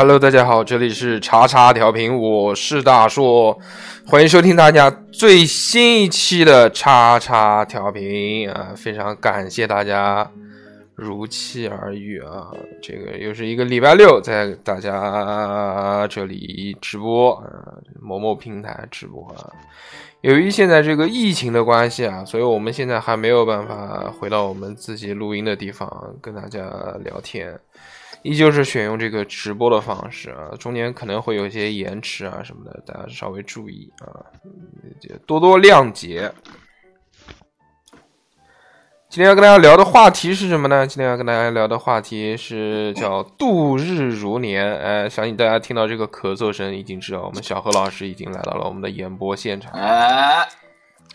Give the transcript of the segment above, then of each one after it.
Hello，大家好，这里是叉叉调频，我是大硕，欢迎收听大家最新一期的叉叉调频啊！非常感谢大家如期而遇啊！这个又是一个礼拜六，在大家这里直播啊，某某平台直播啊。由于现在这个疫情的关系啊，所以我们现在还没有办法回到我们自己录音的地方跟大家聊天，依旧是选用这个直播的方式啊，中间可能会有一些延迟啊什么的，大家稍微注意啊，多多谅解。今天要跟大家聊的话题是什么呢？今天要跟大家聊的话题是叫度日如年。哎，相信大家听到这个咳嗽声，已经知道我们小何老师已经来到了我们的演播现场。哎，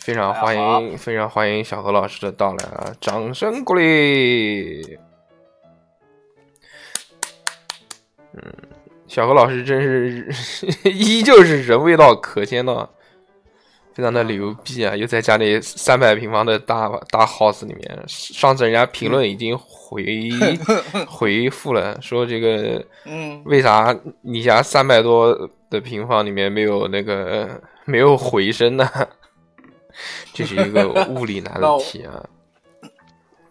非常欢迎，非常欢迎小何老师的到来啊！掌声鼓励。嗯，小何老师真是 依旧是人未到，可先到。非常的牛逼啊！又在家里三百平方的大大 house 里面，上次人家评论已经回 回复了，说这个，嗯，为啥你家三百多的平方里面没有那个没有回声呢？这是一个物理难题啊！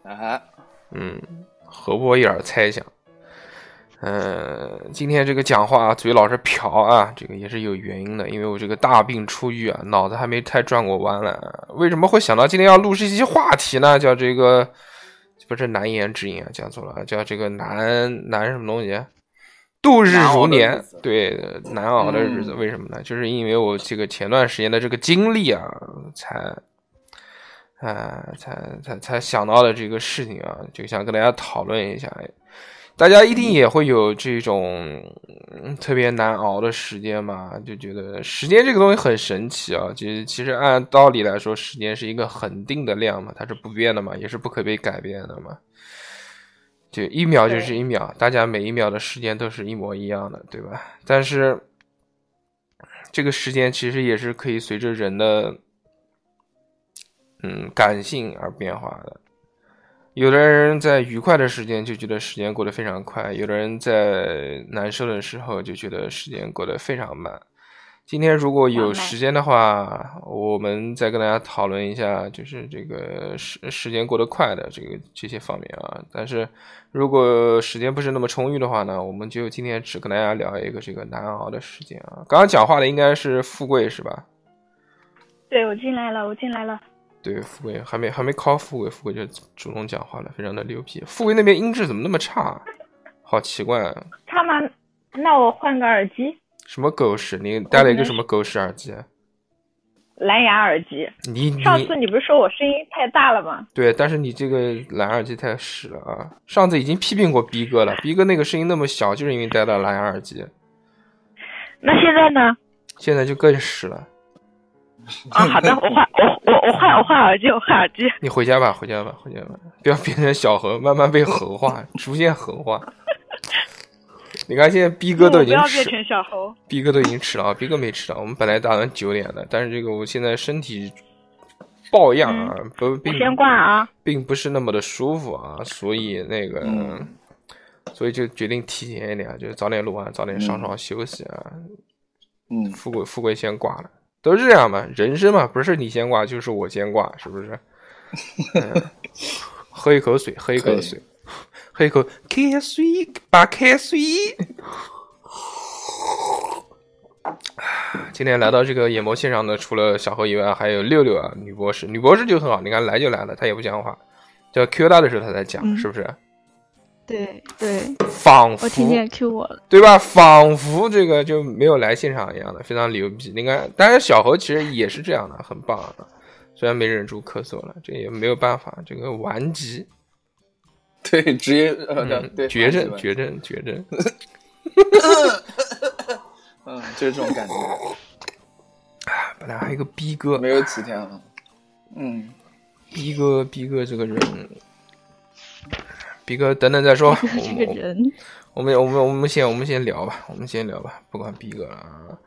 啊，嗯，何伯一尔猜想。嗯，今天这个讲话嘴老是瓢啊，这个也是有原因的，因为我这个大病初愈啊，脑子还没太转过弯来。为什么会想到今天要录这期话题呢？叫这个不是难言之隐啊，讲错了，叫这个难难什么东西？度日如年，对，难熬的日子。为什么呢？就是因为我这个前段时间的这个经历啊，才，啊，才才才想到的这个事情啊，就想跟大家讨论一下。大家一定也会有这种特别难熬的时间嘛？就觉得时间这个东西很神奇啊！其实，其实按道理来说，时间是一个恒定的量嘛，它是不变的嘛，也是不可被改变的嘛。就一秒就是一秒，大家每一秒的时间都是一模一样的，对吧？但是，这个时间其实也是可以随着人的嗯感性而变化的。有的人在愉快的时间就觉得时间过得非常快，有的人在难受的时候就觉得时间过得非常慢。今天如果有时间的话，我们再跟大家讨论一下，就是这个时时间过得快的这个这些方面啊。但是如果时间不是那么充裕的话呢，我们就今天只跟大家聊一个这个难熬的时间啊。刚刚讲话的应该是富贵是吧？对，我进来了，我进来了。对，富贵还没还没考富贵，富贵就主动讲话了，非常的牛逼。富贵那边音质怎么那么差？好奇怪啊！差吗？那我换个耳机。什么狗屎？你带了一个什么狗屎耳机？蓝牙耳机。你上次你不是说我声音太大了吗？对，但是你这个蓝牙耳机太屎了啊！上次已经批评过逼哥了，逼哥那个声音那么小，就是因为戴了蓝牙耳机。那现在呢？现在就更屎了。啊，好的，我换我我我换我换耳机，我换耳机。你回家吧，回家吧，回家吧，不要变成小猴，慢慢被 猴化，逐渐猴化。你看现在逼哥都已经不要变成小猴，逼哥都已经吃了啊，逼哥没吃到。我们本来打算九点的，但是这个我现在身体抱恙啊，不并先挂啊，并不是那么的舒服啊，所以那个，所以就决定提前一点，就是早点录完，早点上床休息啊。嗯，富贵富贵先挂了。都是这样嘛，人生嘛，不是你先挂就是我先挂，是不是？嗯、喝一口水，喝一口水，喝一口开水，把开水。今天来到这个演播现场的，除了小何以外，还有六六啊，女博士。女博士就很好，你看来就来了，她也不讲话，叫 Q 她的时候她才讲，嗯、是不是？对对，仿佛我听见 Q 我了，对吧？仿佛这个就没有来现场一样的，非常牛逼。你看，当然小何其实也是这样的，很棒的。虽然没忍住咳嗽了，这也没有办法，这个顽疾。对，职业呃，对，绝症，绝症，绝症。嗯，就是这种感觉。本来还有一个逼哥，没有几天了。嗯，逼哥，逼哥这个人。逼哥，等等再说。这个人，我们我们我们先我们先聊吧，我们先聊吧，不管比哥了啊。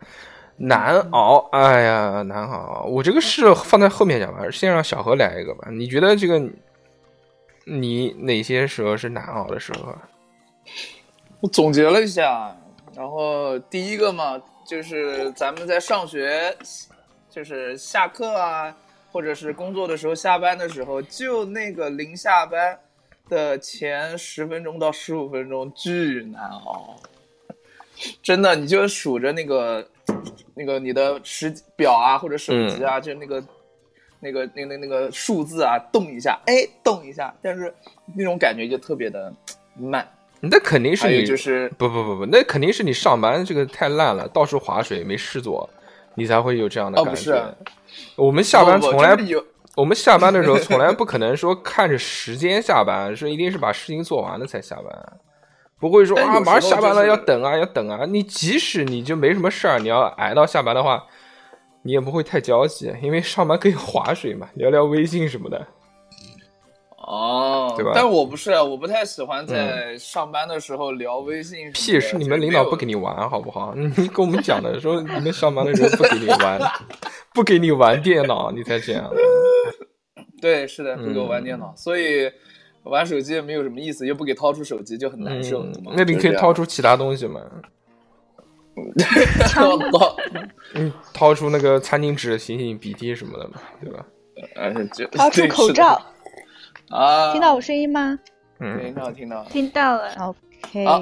难熬，哎呀，难熬。我这个事放在后面讲吧，先让小何来一个吧。你觉得这个你哪些时候是难熬的时候？我总结了一下，然后第一个嘛，就是咱们在上学，就是下课啊，或者是工作的时候、下班的时候，就那个临下班的前十分钟到十五分钟巨难熬，真的，你就数着那个那个你的时表啊或者手机啊，就那个。那个、那、那、那个数字啊，动一下，哎，动一下，但是那种感觉就特别的慢。那肯定是你就是不不不不，那肯定是你上班这个太烂了，到处划水没事做，你才会有这样的哦，感觉。不是啊，我们下班从来我们下班的时候从来不可能说看着时间下班，是一定是把事情做完了才下班，不会说啊马上下班了要等啊要等啊。你即使你就没什么事儿，你要挨到下班的话，你也不会太焦急，因为上班可以划水嘛，聊聊微信什么的。哦，对吧嗯但我不是，啊我不太喜欢在上班的时候聊微信。屁是你们领导不给你。玩好不好？你跟我们讲的说你们上班的时候不给你玩，不给你玩电脑，你才这样。对，是的，不给我玩嗯电脑，所以玩手机也没有什么意思，又不给掏出手机，就很难受。嗯那你可以掏出其他东西吗？掏掏，你掏出那个餐巾纸擤擤鼻涕什么的嘛，对吧？呃，就掏出对口罩，啊，听到我声音吗？嗯。听到听到。听到了，？OK，啊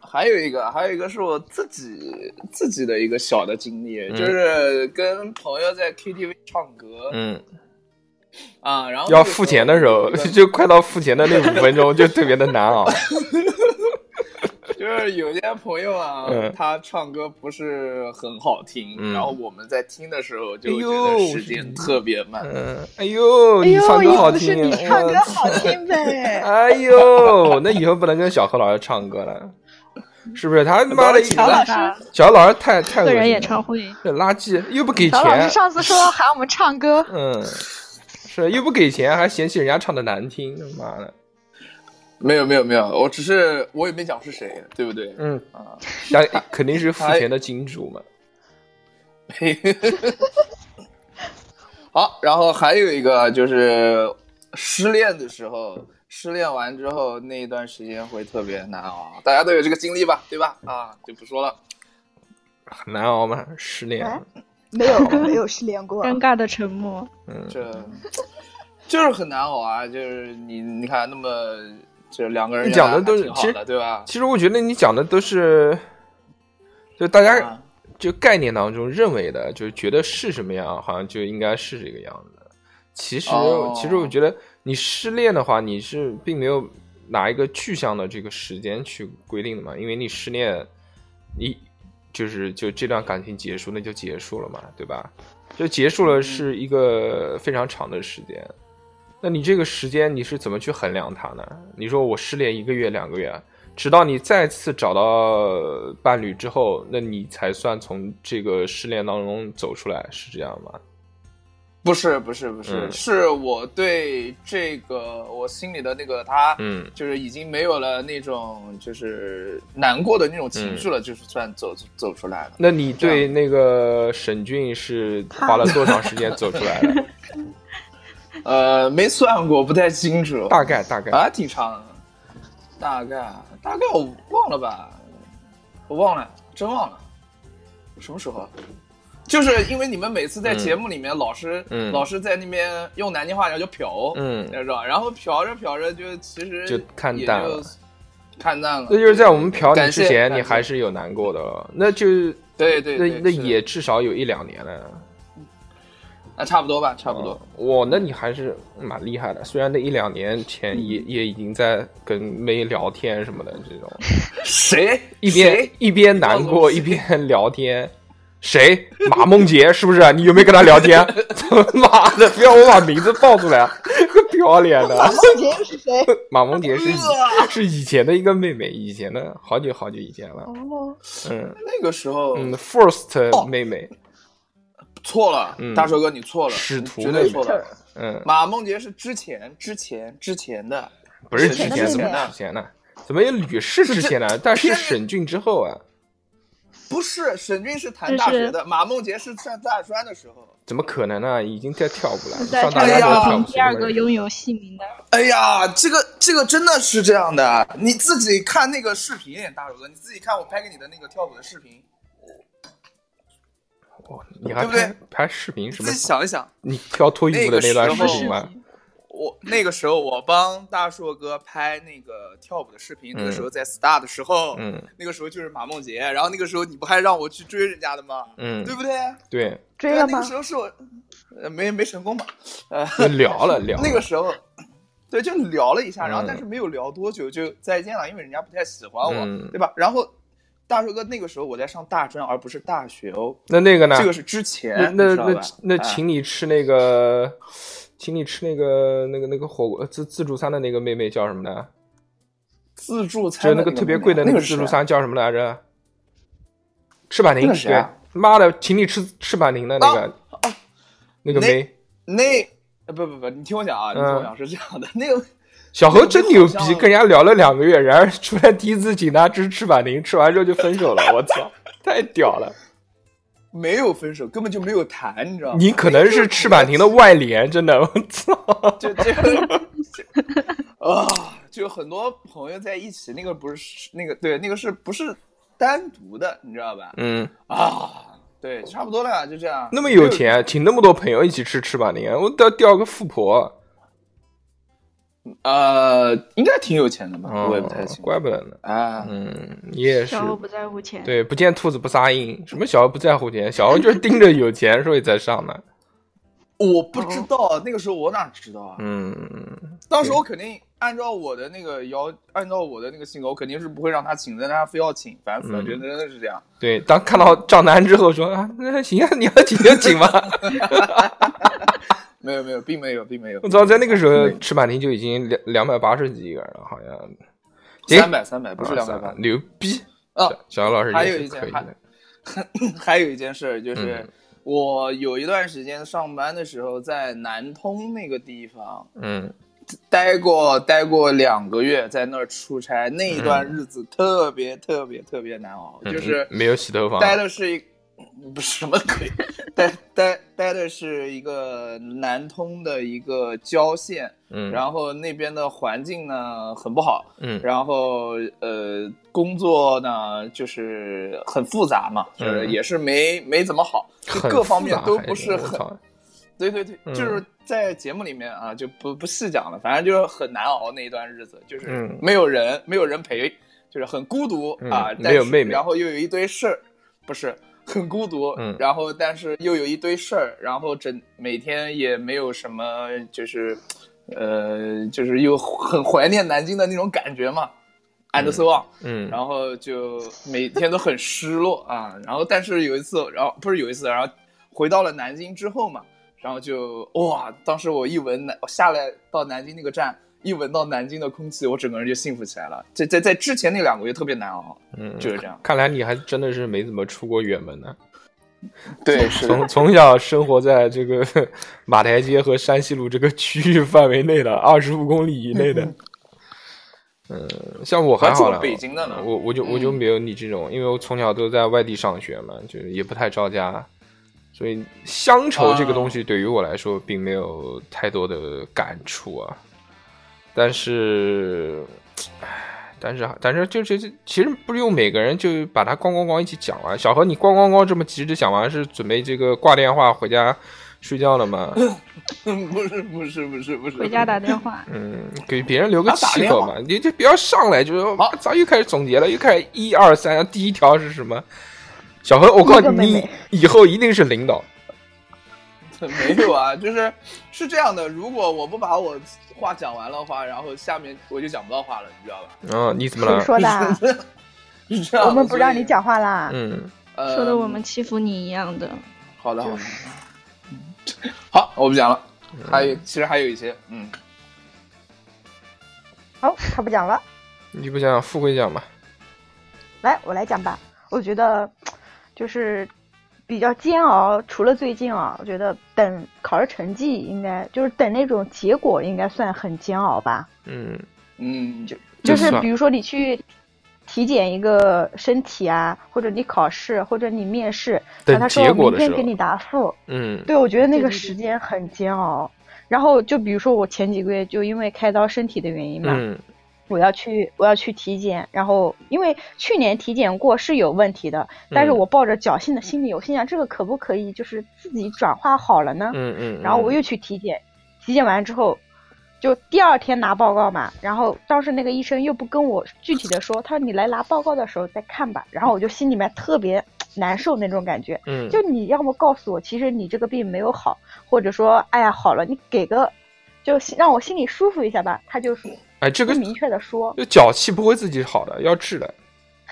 还有一个，还有一个是我自己自己的一个小的经历，就是跟朋友在 KTV 唱歌，嗯，啊，然后要付钱的时候，就快到付钱的那五分钟，就特别的难熬。就是有些朋友啊，嗯。他唱歌不是很好听，嗯。然后我们在听的时候就觉哎呦得时间特别慢。嗯，哎呦，哎你唱歌呦，好听，你唱歌好听呗？哎呦，那以后不能跟小何老师唱歌了，是不是？他他妈的，乔老师，小何老师太太恶心了。个人演唱会，这垃圾，又不给钱。老师钱，上次说喊我们唱歌，嗯，是又不给钱，还嫌弃人家唱的难听，他妈的，没有没有没有，我只是我也没讲是谁，对不对？嗯，啊，但肯定是付钱的金主嘛，好，然后还有一个就是失恋的时候，失恋完之后那一段时间会特别难熬，大家都有这个经历吧，对吧？啊，就不说了。很难熬吗，失恋，哎没有 没有失恋过，尴尬的沉默。嗯，这就是很难熬啊，就是你你看那么这两个人你讲的都是其实对吧？其实我觉得你讲的都是，就大家啊就概念当中认为的，就是觉得是什么样，好像就应该是这个样子。其实，哦其实我觉得你失恋的话，你是并没有拿一个具象的这个时间去规定的嘛，因为你失恋，你就是就这段感情结束，那就结束了嘛，对吧？就结束了是一个非常长的时间。那你这个时间你是怎么去衡量它呢？你说我失恋一个月、两个月，直到你再次找到伴侣之后，那你才算从这个失恋当中走出来，是这样吗？不是不是不是，嗯是我对这个我心里的那个他，嗯就是已经没有了那种就是难过的那种情绪了，嗯就是算走走出来了。那你对那个沈俊是花了多长时间走出来的？呃，没算过，不太清楚。大概大概，啊，挺长的，大概大概我忘了吧，我忘了，真忘了，什么时候啊？就是因为你们每次在节目里面老师、嗯老师在那边用南京话讲就嫖，嗯知道？然后嫖着嫖着就其实就看淡了看淡了。那就是在我们嫖你之前，你还是有难过的，那就那对对对，是那也至少有一两年了。啊差不多吧，差不多。我那你还是蛮厉害的，虽然那一两年前也也已经在跟妹聊天什么的这种，谁一边谁一边难过一边聊天。谁？马梦洁是不是？你有没有跟他聊天？妈的，不要我把名字报出来，个不要脸的。马梦洁是谁？马梦洁是以是以前的一个妹妹，以前的好久好久以前了。哦，嗯那个时候嗯，First 哦妹妹，错了，嗯大寿哥你错了，使绝对错了。嗯，马梦洁是之前之前之前的，不是之之前，怎么的妹妹之前呢？怎么有吕氏之前呢？但是沈俊之后啊，不是沈俊是谈大学的，马梦洁是上大专的时候。怎么可能呢？已经在跳舞了，上大哎呀家都跳舞。第二个拥有姓名的，哎呀，这个这个真的是这样的，你自己看那个视频，大手哥，你自己看我拍给你的那个跳舞的视频，哦你还对不对拍拍视频什么你自？己想一想。你挑脱衣服的那段视那个时候频吗？我那个时候我帮大硕哥拍那个跳舞的视频，那个时候在 star 的时候，嗯那个时候就是马梦洁，然后那个时候你不还让我去追人家的吗？嗯对，不对？对，追了那个？时候是我，呃，没没成功吧，呃，聊了聊了。那个时候，对，就聊了一下，然后嗯但是没有聊多久就再见了，因为人家不太喜欢我，嗯对吧？然后大硕哥那个时候我在上大专，而不是大学哦，那那个呢？这个是之前，那那那请你吃那个，请你吃那个那个那个火锅自自助餐的那个妹妹叫什么呢？自助餐就那个特别贵的那个自助餐叫什么来着？翅膀宁，对妈的，请你吃翅膀宁的那个那个那妹，那呃不不不，你听我讲啊，你听我嗯讲是这样的，那个小何真牛逼跟人家聊了两个月，然而出来第一次请他吃翅膀宁，吃完之后就分手了，我操，太屌了！没有分手，根本就没有谈，你知道吗？你可能是翅膀宁的外联，真的，我操！就这个就 啊，就很多朋友在一起，那个不是那个对，那个是不是单独的，你知道吧？嗯，啊，对，差不多了，就这样。那么有钱，请那么多朋友一起吃翅膀宁，我都要钓个富婆。呃，应该挺有钱的吧？哦我也不太清楚。怪不得呢。啊，嗯，你也是小。欧不在乎钱，对，不见兔子不撒鹰，什么小欧不在乎钱，小欧就是盯着有钱所以才上的。我不知道，那个时候我哪知道啊？嗯，当时我肯定按照我的那个要，按照我的那个性格，我肯定是不会让他请的，但他非要请，烦死了，嗯真的真的是这样。对，当看到账单之后说啊，那行啊，你要请就请吧。没有没有，并没有，并没有我。早，在那个时候对翅膀宁就已经两两百八十几个人了，好像。三百三百，不是两百八。牛逼！啊小杨老师还有一件还。还有一件事就是嗯，我有一段时间上班的时候，在南通那个地方嗯待过，待过两个月，在那儿出差，那一段日子特别特别特别难熬，嗯，就是没有洗头房。待的是一不是什么鬼，待待待的是一个南通的一个郊县，嗯，然后那边的环境呢很不好，嗯。然后呃工作呢就是很复杂嘛，就是嗯。也是没没怎么好，就各方面都不是很，对对对，嗯。就是在节目里面啊就不不细讲了，反正就是很难熬那一段日子，就是嗯。没有人没有人陪，就是很孤独嗯啊，但是没有妹妹然后又有一堆事儿，不是。很孤独，嗯然后但是又有一堆事儿，然后整每天也没有什么，就是，呃，就是又很怀念南京的那种感觉嘛，and so on，、嗯，然后就每天都很失落啊。然后但是有一次，然后不是有一次，然后回到了南京之后嘛，然后就哇，当时我一闻南下来到南京那个站，一闻到南京的空气，我整个人就幸福起来了。在在在之前那两个月特别难熬，嗯就是这样。看来你还真的是没怎么出过远门呢。对，是从从小生活在这个 马台街和山西路这个区域范围内的二十五公里以内的。嗯，像我还好了，还住北京的呢我我就我就没有你这种，因为我从小都在外地上学嘛，就是也不太着家，所以乡愁这个东西对于我来说并没有太多的感触啊。但是，唉，但是但是就是其实不用每个人就把它咣咣咣一起讲完。小何，你咣咣咣这么急着讲完，是准备这个挂电话回家睡觉了吗？不是不是不是不是，回家打电话。嗯，给别人留个气口嘛，你就不要上来就说哇，早又开始总结了，又开始一二三，第一条是什么？小何，我告诉你那个妹妹，以后一定是领导。没有啊，就是是这样的，如果我不把我话讲完了话，然后下面我就讲不到话了，你知道吧？嗯，你怎么了谁？说的 我们不让你。讲话啦。嗯，呃、说的我们欺负你一样的，好的好的，好，我不讲了。还有，其实还有一些，嗯，好，他不讲了，你不讲，富贵讲吧。来，我来讲吧。我觉得就是比较煎熬，除了最近啊，我觉得等考试成绩应该就是等那种结果应该算很煎熬吧。嗯，嗯，就就是比如说你去体检一个身体啊，或者你考试，或者你面试，等他说结果的时候明天给你答复。嗯对，我觉得那个时间很煎熬。然后就比如说我前几个月就因为开刀身体的原因嘛，嗯我要去我要去体检，然后因为去年体检过是有问题的，但是嗯我抱着侥幸的心理，我心想这个可不可以就是自己转化好了呢？嗯嗯，嗯然后我又去体检，体检完之后，就第二天拿报告嘛，然后当时那个医生又不跟我具体的说，他说你来拿报告的时候再看吧，然后我就心里面特别难受那种感觉，嗯。就你要么告诉我，其实你这个病没有好，或者说哎呀好了，你给个就让我心里舒服一下吧，他就哎，这个明确的说就脚气不会自己好的，要治的。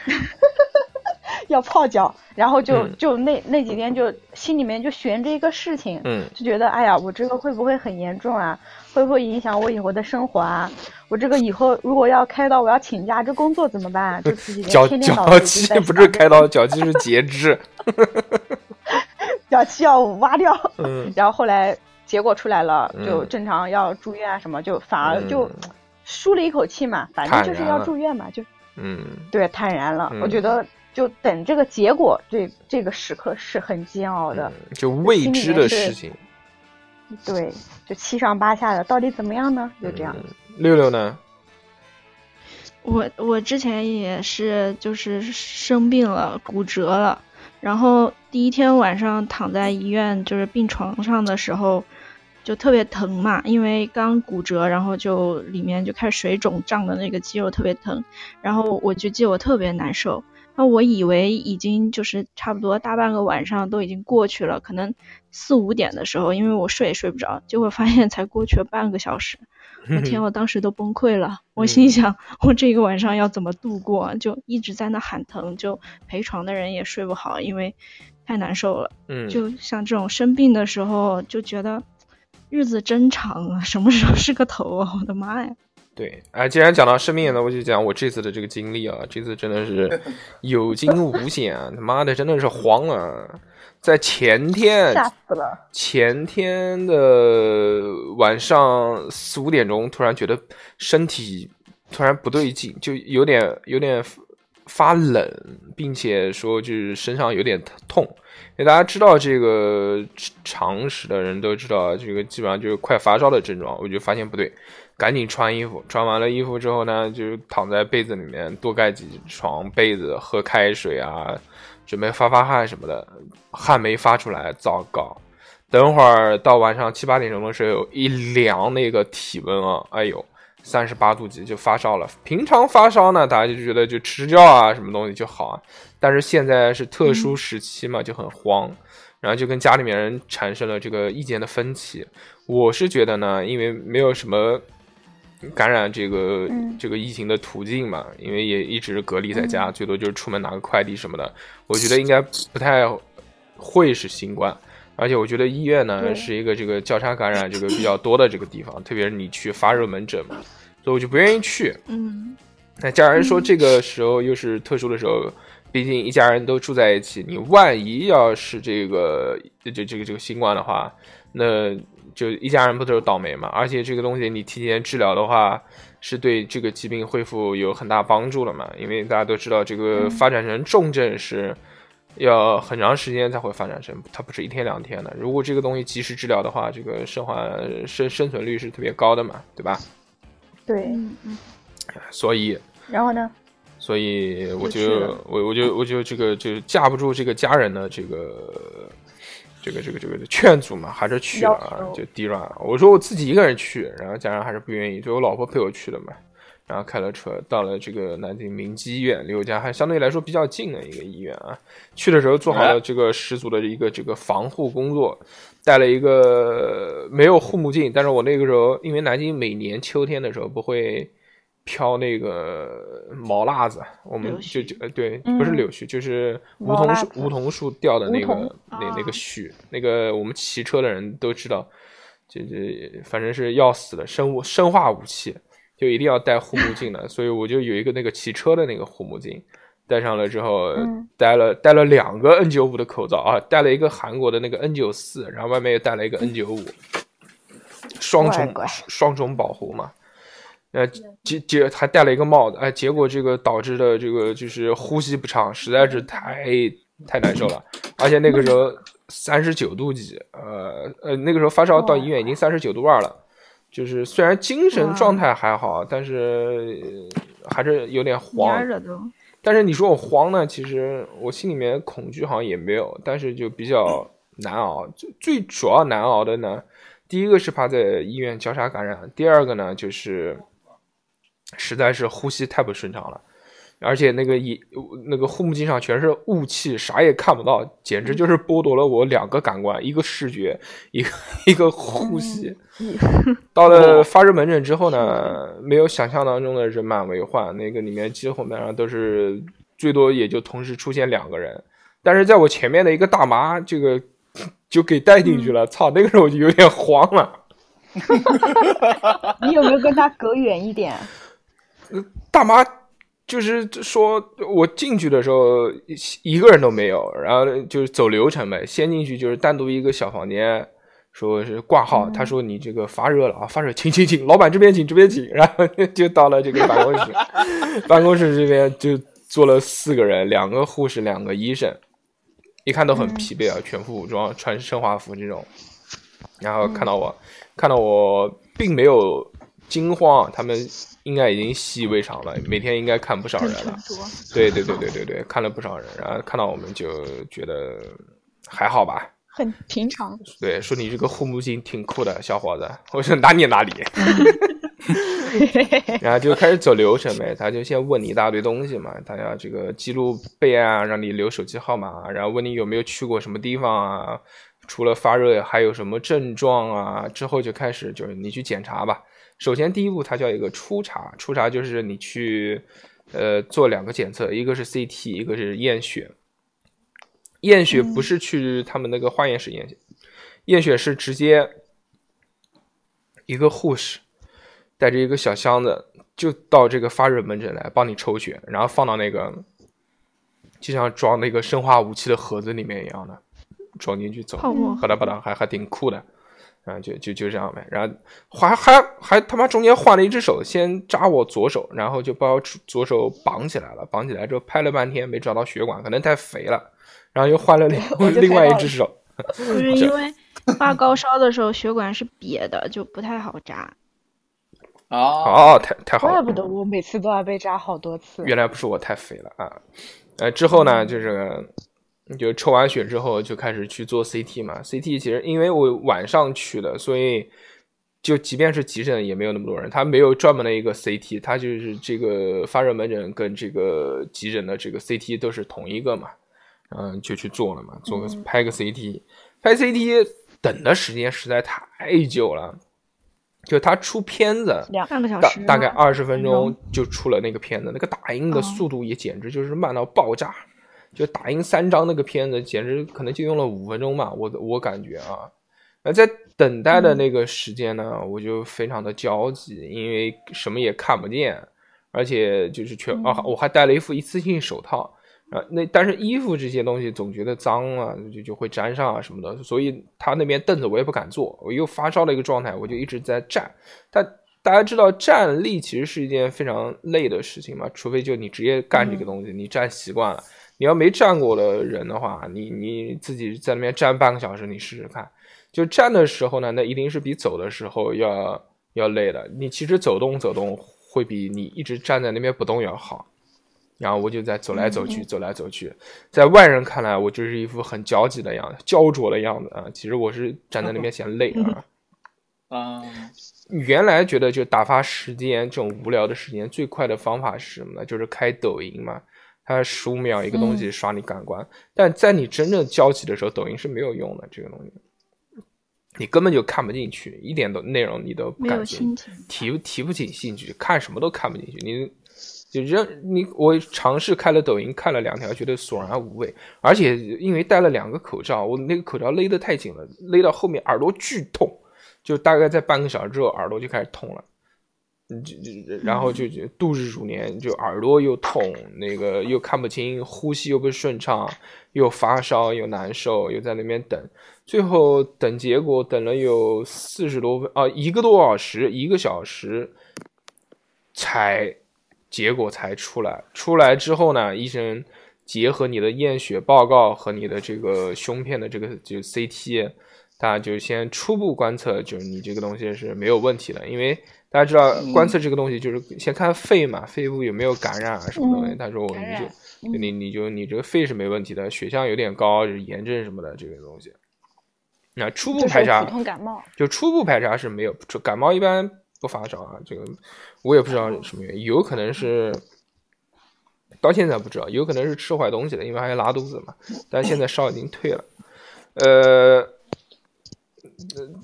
要泡脚，然后就嗯就那那几天就心里面就悬着一个事情，嗯就觉得哎呀，我这个会不会很严重啊？会不会影响我以后的生活啊？我这个以后如果要开刀，我要请假，这工作怎么办啊？就自己脚天脚气 不是开刀，脚气是截肢。脚气要挖掉。嗯然后后来结果出来了，嗯就正常要住院啊什么，就反而就嗯舒了一口气嘛，反正就是要住院嘛，就嗯对坦然了。嗯我觉得就等这个结果，这这个时刻是很煎熬的。嗯，就未知的事情。对，就七上八下的，到底怎么样呢？就这样。嗯六六呢？我我之前也是就是生病了，骨折了，然后第一天晚上躺在医院就是病床上的时候，就特别疼嘛，因为刚骨折，然后就里面就开始水肿，胀的那个肌肉特别疼，然后我就记得我特别难受。那我以为已经就是差不多大半个晚上都已经过去了，可能四五点的时候，因为我睡也睡不着，结果发现才过去了半个小时。我天！我当时都崩溃了，我心想，我这个晚上要怎么度过？就一直在那喊疼，就陪床的人也睡不好，因为太难受了。嗯，就像这种生病的时候，就觉得日子真长啊，什么时候是个头啊？我的妈呀！对，哎，既然讲到生病呢，我就讲我这次的这个经历啊，这次真的是有惊无险，他妈的真的是慌了。在前天，吓死了！前天的晚上四五点钟，突然觉得身体突然不对劲，就有点有点发冷，并且说就是身上有点痛。因为大家知道这个常识的人都知道，这个基本上就是快发烧的症状。我就发现不对，赶紧穿衣服。穿完了衣服之后呢，就躺在被子里面多盖几床被子，喝开水啊，准备发发汗什么的。汗没发出来，糟糕。等会儿到晚上七八点钟的时候，一量那个体温啊，哎呦，三十八度几就发烧了。平常发烧呢，大家就觉得就吃药啊，什么东西就好啊。但是现在是特殊时期嘛，就很慌，然后就跟家里面人产生了这个意见的分歧。我是觉得呢，因为没有什么感染这个、嗯这个疫情的途径嘛，因为也一直隔离在家，最多就是出门拿个快递什么的。我觉得应该不太会是新冠。而且我觉得医院呢是一个这个交叉感染这个比较多的这个地方，特别是你去发热门诊嘛，所以我就不愿意去。嗯，那家人说这个时候又是特殊的时候，毕竟一家人都住在一起，你万一要是这个这这个这个新冠的话，那就一家人不都是倒霉嘛？而且这个东西你提前治疗的话，是对这个疾病恢复有很大帮助了嘛？因为大家都知道，这个发展成重症是要很长时间才会发展成，它不是一天两天的。如果这个东西及时治疗的话，这个生还生生存率是特别高的嘛，对吧？对，嗯嗯，所以。然后呢？所以我就我我就我就这个就架不住这个家人的这个这个这个这个劝阻嘛，还是去了就低软。我说我自己一个人去，然后家人还是不愿意，就我老婆陪我去的嘛。然后开了车到了这个南京明基医院，离我家还相对来说比较近的一个医院啊。去的时候做好了这个十足的一个这个防护工作，戴了一个没有护目镜，但是我那个时候因为南京每年秋天的时候不会飘那个毛辣子，我们就就呃对，嗯不是柳絮，就是梧桐树梧桐树掉的那个那那个啊絮，那个我们骑车的人都知道，这这反正是要死的生物生化武器，就一定要戴护目镜的，所以我就有一个那个骑车的那个护目镜。戴上了之后，嗯戴了戴了两个 N 9 5的口罩啊，戴了一个韩国的那个 N 9 4然后外面又戴了一个 N 9 5双重双重保护嘛。呃，结结还戴了一个帽子，哎，结果这个导致的这个就是呼吸不畅，实在是太太难受了，而且那个时候三十九度几，呃呃，那个时候发烧到医院已经三十九度二了，就是虽然精神状态还好，但是还是有点慌。但是你说我慌呢，其实我心里面恐惧好像也没有，但是就比较难熬。最最主要难熬的呢，第一个是怕在医院交叉感染，第二个呢就是实在是呼吸太不顺畅了，而且那个一那个护目镜上全是雾气，啥也看不到，简直就是剥夺了我两个感官，一个视觉，一个一个呼吸。到了发热门诊之后呢，没有想象当中的人满为患，那个里面基本上都是最多也就同时出现两个人，但是在我前面的一个大妈，这个就给带进去了，操，那个时候我就有点慌了。你有没有跟他隔远一点？大妈就是说我进去的时候一个人都没有，然后就是走流程呗，先进去就是单独一个小房间。说是挂号，他说你这个发热了啊，发热，请请请，老板这边请，这边请，然后就到了这个办公室，办公室这边就坐了四个人，两个护士，两个医生，一看都很疲惫啊，全副武装，穿生化服这种，然后看到我，看到我并没有惊慌，他们应该已经习以为常了，每天应该看不少人了，对对对对对对，看了不少人，然后看到我们就觉得还好吧。很平常，对，说你这个护目镜挺酷的，小伙子。我说哪里哪里，然后就开始走流程呗。他就先问你一大堆东西嘛，他要这个记录备案，让你留手机号码，然后问你有没有去过什么地方啊，除了发热还有什么症状啊。之后就开始就是你去检查吧。首先第一步，它叫一个初查，初查就是你去呃做两个检测，一个是 CT，一个是验血。验血不是去他们那个化验室验血，验血是直接一个护士带着一个小箱子就到这个发热门诊来帮你抽血，然后放到那个就像装那个生化武器的盒子里面一样的装进去走，泡沫吧嗒吧嗒还还挺酷的，然后就就就这样呗，然后还还还他妈中间换了一只手，先扎我左手，然后就把我左手绑起来了，绑起来之后拍了半天没找到血管，可能太肥了。然后又换了另 另外一只手，就是 因为发高烧的时候血管是瘪的，就不太好扎。哦，太太好了，怪不得我每次都要被扎好多次。原来不是我太肥了啊！呃，之后呢，就是就抽完血之后就开始去做 CT 嘛。CT 其实因为我晚上去的，所以就即便是急诊也没有那么多人，他没有专门的一个 CT，他就是这个发热门诊跟这个急诊的这个 CT 都是同一个嘛。嗯，就去做了嘛，做个拍个 CT，拍 CT 等的时间实在太久了，就他出片子两个小时，大概二十分钟就出了那个片子，那个打印的速度也简直就是慢到爆炸，就打印三张那个片子，简直可能就用了五分钟吧，我我感觉啊，那在等待的那个时间呢，我就非常的焦急，因为什么也看不见，而且就是全啊，我还戴了一副一次性手套。啊，那但是衣服这些东西总觉得脏啊，就就会粘上啊什么的，所以他那边凳子我也不敢坐，我又发烧的一个状态，我就一直在站。但大家知道站立其实是一件非常累的事情嘛，除非就你直接干这个东西，你站习惯了。你要没站过的人的话，你你自己在那边站半个小时，你试试看。就站的时候呢，那一定是比走的时候要要累的。你其实走动走动会比你一直站在那边不动要好。然后我就在走来走去，走来走去，在外人看来，我就是一副很焦急的样子，焦灼的样子啊。其实我是站在那边嫌累啊。啊，原来觉得就打发时间这种无聊的时间最快的方法是什么呢？就是开抖音嘛，它十五秒一个东西刷你感官。但在你真正焦急的时候，抖音是没有用的，这个东西，你根本就看不进去，一点都内容你都不感兴趣，提提不起兴趣，看什么都看不进去，你。就让你我尝试开了抖音看了两条，觉得索然无味，而且因为戴了两个口罩，我那个口罩勒得太紧了，勒到后面耳朵剧痛，就大概在半个小时之后耳朵就开始痛了，然后就就度日如年，就耳朵又痛，那个又看不清，呼吸又不顺畅，又发烧又难受，又在那边等，最后等结果等了有四十多分啊，一个多小时，一个小时。才结果才出来。出来之后呢，医生结合你的验血报告和你的这个胸片的这个就 CT，大家就先初步观测，就是你这个东西是没有问题的。因为大家知道嗯观测这个东西就是先看肺嘛，肺部有没有感染啊什么东西。嗯他说我你就就你你就你这个肺是没问题的，血象有点高，就是炎症什么的这个东西。那初步排查普通感冒。就初步排查是没有，就感冒一般不发烧啊，这个我也不知道什么原因，有可能是到现在不知道，有可能是吃坏东西了，因为还拉肚子嘛，但现在烧已经退了。呃，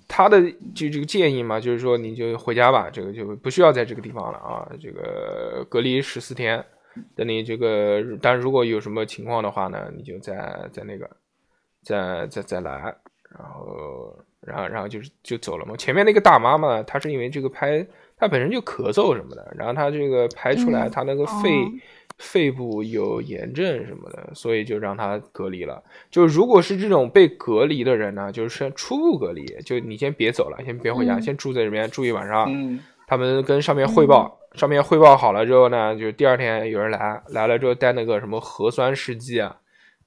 他的就这个建议嘛，就是说你就回家吧，这个就不需要在这个地方了啊，这个隔离十四天，等你这个，但如果有什么情况的话呢，你就再再那个，再再再来，然后然后然后就是就走了嘛。前面那个大妈嘛，她是因为这个拍，她本身就咳嗽什么的，然后她这个拍出来，嗯她那个肺、哦肺部有炎症什么的，所以就让他隔离了。就如果是这种被隔离的人呢，就是初步隔离，就你先别走了，先别回家，嗯先住在这边住一晚上。嗯他们跟上面汇报，上面汇报好了之后呢，就第二天有人来，来了之后带那个什么核酸试剂啊，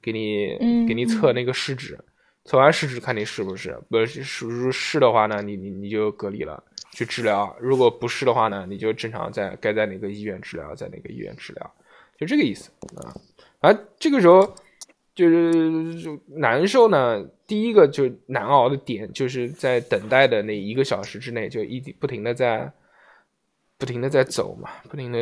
给你、嗯给你测那个试纸，测完试纸看你是不是，不是是是的话呢，你你你就隔离了，去治疗；如果不是的话呢，你就正常在该在哪个医院治疗，在哪个医院治疗，就这个意思啊。而这个时候就是就难受呢，第一个就难熬的点就是在等待的那一个小时之内，就一直不停的在。不停的在走嘛，不停的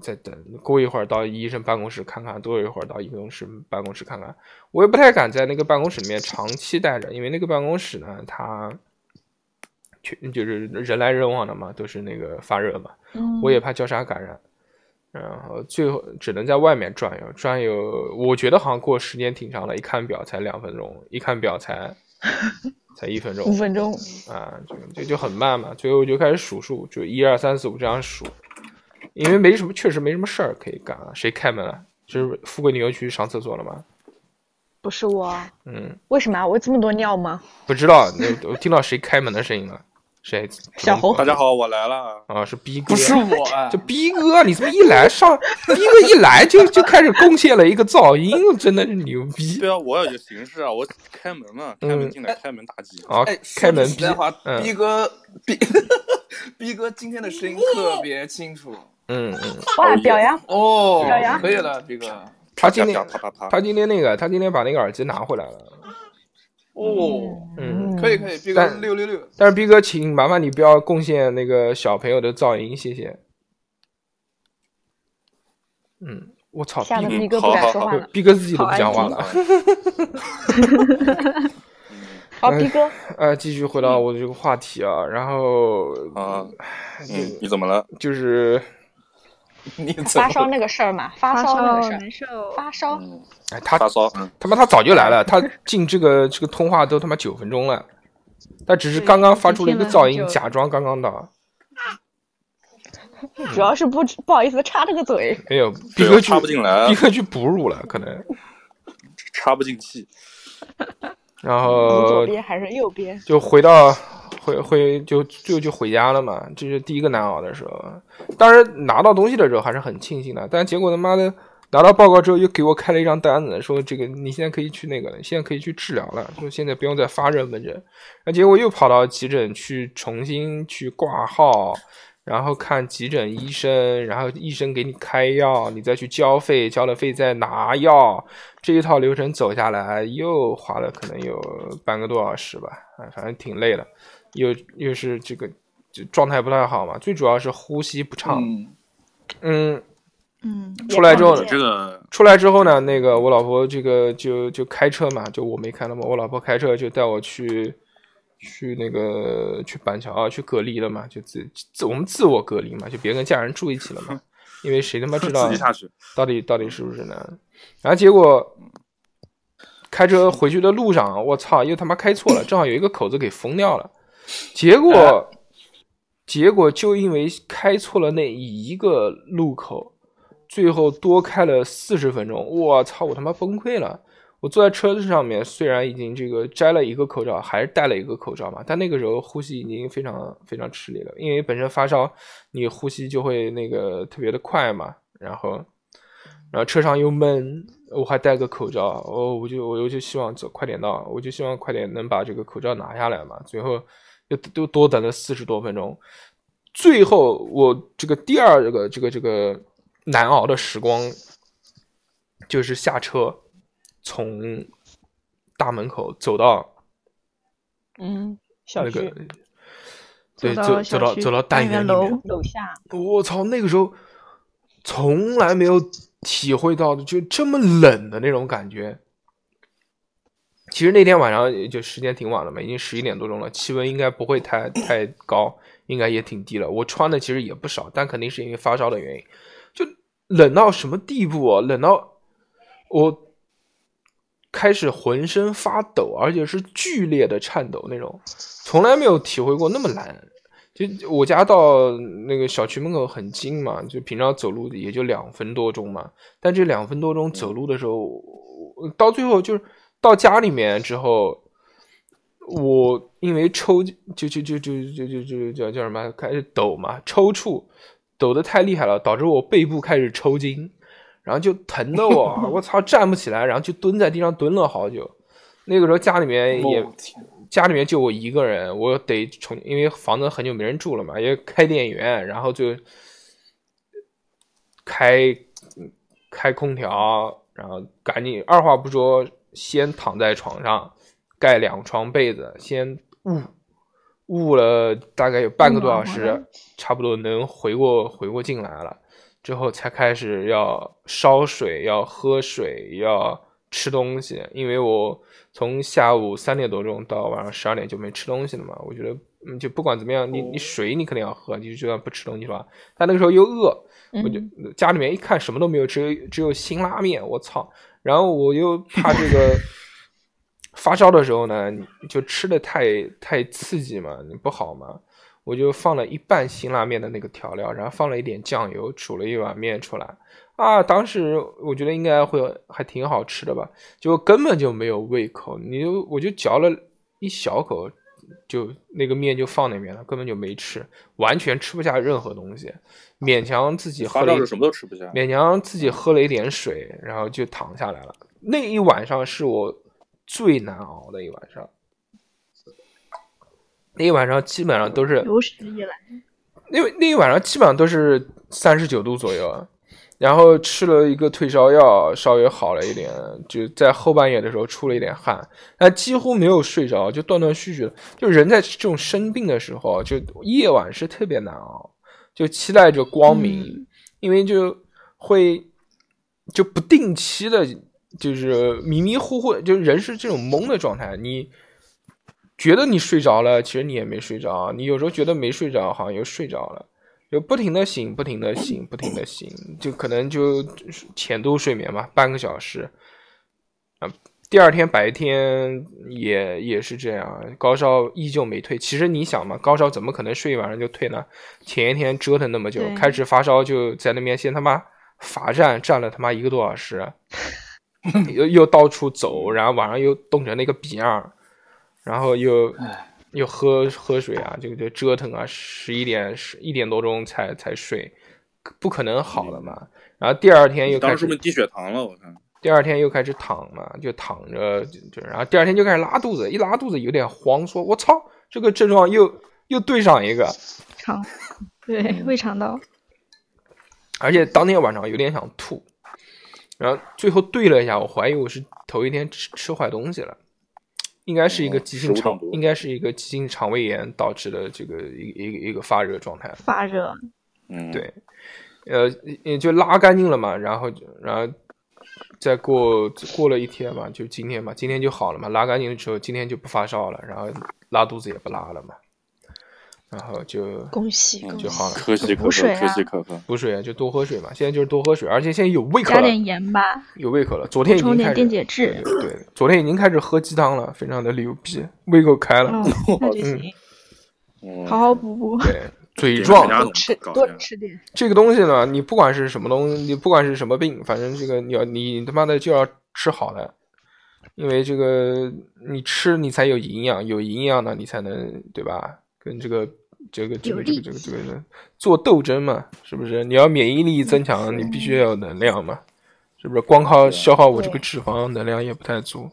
在等，过一会儿到医生办公室看看，多一会儿到医生室办公室看看。我也不太敢在那个办公室里面长期待着，因为那个办公室呢，它全就是人来人往的嘛，都是那个发热嘛，嗯我也怕交叉感染。然后最后只能在外面转悠转悠，我觉得好像过时间挺长了，一看表才两分钟，一看表才 才一分钟，五分钟，啊，就就就很慢嘛。最后就开始数数，就一二三四五这样数，因为没什么，确实没什么事儿可以干啊。谁开门啊？是富贵你又去上厕所了吗？不是我，嗯，为什么啊？我这么多尿吗？不知道，那我听到谁开门的声音了？谁？小猴大家好，我来了。啊，是逼哥，不是我啊 这，逼哥，你怎么一来上，逼哥一来就就开始贡献了一个噪音，真的是牛逼对啊，我有个形式啊，我开门嘛，开门进来，开门打击。啊哎，！开门逼话，嗯逼哥，逼 逼哥今天的声音特别清楚嗯嗯，哇，表扬！哦表扬，可以了，逼哥。他今天啪啪啪啪啪他今天那个，他今天把那个耳机拿回来了。哦，嗯可以可以，逼哥但六六六。但是逼哥，请麻烦你不要贡献那个小朋友的噪音，谢谢。嗯，我操，吓得逼逼哥不敢说话了。逼哥自己都不讲话了。好，逼哥，呃，继续回到我的这个话题啊，然后啊，就嗯，你怎么了？就是，你发烧那个事儿嘛，发发烧那个事儿，难受，发烧，嗯，哎，他发烧。嗯，他妈他早就来了，他进这个这个通话都他妈九分钟了，他只是刚刚发出了一个噪音，假装刚刚到。主要是不不好意思插这个嘴。没有，逼对，哥去插不进来逼，哥去哺乳了，可能。插不进气。然后左边还是右边？就回到回回就就就回家了嘛，这是第一个难熬的时候。当然拿到东西的时候还是很庆幸的，但结果他妈的拿到报告之后又给我开了一张单子，说这个你现在可以去那个了，现在可以去治疗了，说现在不用再发热门诊。那结果又跑到急诊去重新去挂号。然后看急诊医生，然后医生给你开药，你再去交费，交了费再拿药，这一套流程走下来，又花了可能有半个多小时吧，啊，反正挺累的，又又是这个就状态不太好嘛，最主要是呼吸不畅，嗯，嗯，嗯，出来之后这个出来之后呢，那个我老婆这个就就开车嘛，就我没开了嘛，我老婆开车就带我去去那个去板桥啊去隔离了嘛，就自自我们自我隔离嘛，就别跟家人住一起了嘛，因为谁他妈知道。到底到底是不是呢？然后结果开车回去的路上，我操，又他妈开错了，正好有一个口子给封掉了。结果，结果就因为开错了那一个路口，最后多开了四十分钟。我操，我他妈崩溃了！我坐在车子上面，虽然已经这个摘了一个口罩，还是戴了一个口罩嘛，但那个时候呼吸已经非常非常吃力了，因为本身发烧，你呼吸就会那个特别的快嘛，然后然后车上又闷，我还戴个口罩，哦，我就我就希望走快点到，我就希望快点能把这个口罩拿下来嘛，最后又又多等了四十多分钟，最后我这个第二个这个这个难熬的时光，就是下车。从大门口走到嗯，小那个区，对，走走走到走到单元楼面，楼下，我操，那个时候从来没有体会到的，就这么冷的那种感觉。其实那天晚上就时间挺晚了嘛，已经十一点多钟了，气温应该不会太太高，应该也挺低了。我穿的其实也不少，但肯定是因为发烧的原因，就冷到什么地步啊？冷到我开始浑身发抖，而且是剧烈的颤抖那种，从来没有体会过那么冷。就我家到那个小区门口很近嘛，就平常走路也就两分多钟嘛。但这两分多钟走路的时候，我到最后就是到家里面之后，我因为抽就就就就就就就叫叫什么开始抖嘛，抽搐，抖得太厉害了，导致我背部开始抽筋，然后就疼的我，我操，站不起来，然后就蹲在地上蹲了好久。那个时候家里面也家里面就我一个人，我得重，因为房子很久没人住了嘛，也开电源，然后就开开空调，然后赶紧二话不说，先躺在床上盖两床被子，先捂捂了大概有半个多小时差不多能回过回过劲来了，之后才开始要烧水，要喝水，要吃东西，因为我从下午三点多钟到晚上十二点就没吃东西了嘛。我觉得，嗯，就不管怎么样，你你水你肯定要喝，你就就算不吃东西的话，但那个时候又饿，我就家里面一看什么都没有，只有只有辛拉面，我操！然后我又怕这个 发烧的时候呢，你就吃的太太刺激嘛，你不好嘛。我就放了一半辛拉面的那个调料，然后放了一点酱油，煮了一碗面出来。啊，当时我觉得应该会还挺好吃的吧，就根本就没有胃口，你就我就嚼了一小口，就那个面就放那边了，根本就没吃，完全吃不下任何东西，勉强自己喝了什么都吃不下。勉强自己喝了一点水，然后就躺下来了。那一晚上是我最难熬的一晚上，那一晚上基本上都是有史以来，那那一晚上基本上都是三十九度左右，然后吃了一个退烧药，稍微好了一点，就在后半夜的时候出了一点汗，但几乎没有睡着，就断断续续的。就人在这种生病的时候，就夜晚是特别难熬，就期待着光明，嗯因为就会就不定期的，就是迷迷糊糊，就人是这种懵的状态，你。觉得你睡着了，其实你也没睡着。你有时候觉得没睡着，好像又睡着了，就不停的醒，不停的醒，不停的醒，就可能就浅度睡眠嘛，半个小时。啊，第二天白天也也是这样，高烧依旧没退。其实你想嘛，高烧怎么可能睡一晚上就退呢？前一天折腾那么久，开始发烧就在那边先他妈罚站，站了他妈一个多小时，又又到处走，然后晚上又冻成那个逼样。然后又又喝喝水啊，这个就折腾啊，十一点十一点多钟才才睡，不可能好了嘛。然后第二天又开始当时是不是低血糖了？我看。第二天又开始躺嘛，就躺着，就就然后第二天就开始拉肚子，一拉肚子有点慌，说我操，这个症状又又对上一个，肠，对胃肠道，而且当天晚上有点想吐，然后最后对了一下，我怀疑我是头一天吃吃坏东西了，应该是一个哦急性肠应该是一个急性肠胃炎导致的这个一个一个一个发热状态。发热，嗯，对，呃，也就拉干净了嘛，然后就然后再过过了一天嘛，就今天嘛，今天就好了嘛，拉干净了之后，今天就不发烧了，然后拉肚子也不拉了嘛，然后就恭喜嗯恭喜！就好了。可喜可贺，补水啊可喜可贺。补水啊，就多喝水嘛，现在就是多喝水，而且现在有胃口加了，点盐吧，有胃口了。昨天已经开始，点电解质。对对，昨天已经开始喝鸡汤了，非常的牛逼，胃口开了。哦，那就嗯行，嗯好好补补。对，嘴壮多吃多吃点，这个东西呢，你不管是什么东西，你不管是什么病，反正这个你要你他妈的就要吃好的，因为这个你吃你才有营养，有营养呢你才能对吧？跟这个这个这个这个这个这个做斗争嘛，是不是？你要免疫力增强，你必须要有能量嘛，是不是？光靠消耗我这个脂肪，能量也不太足。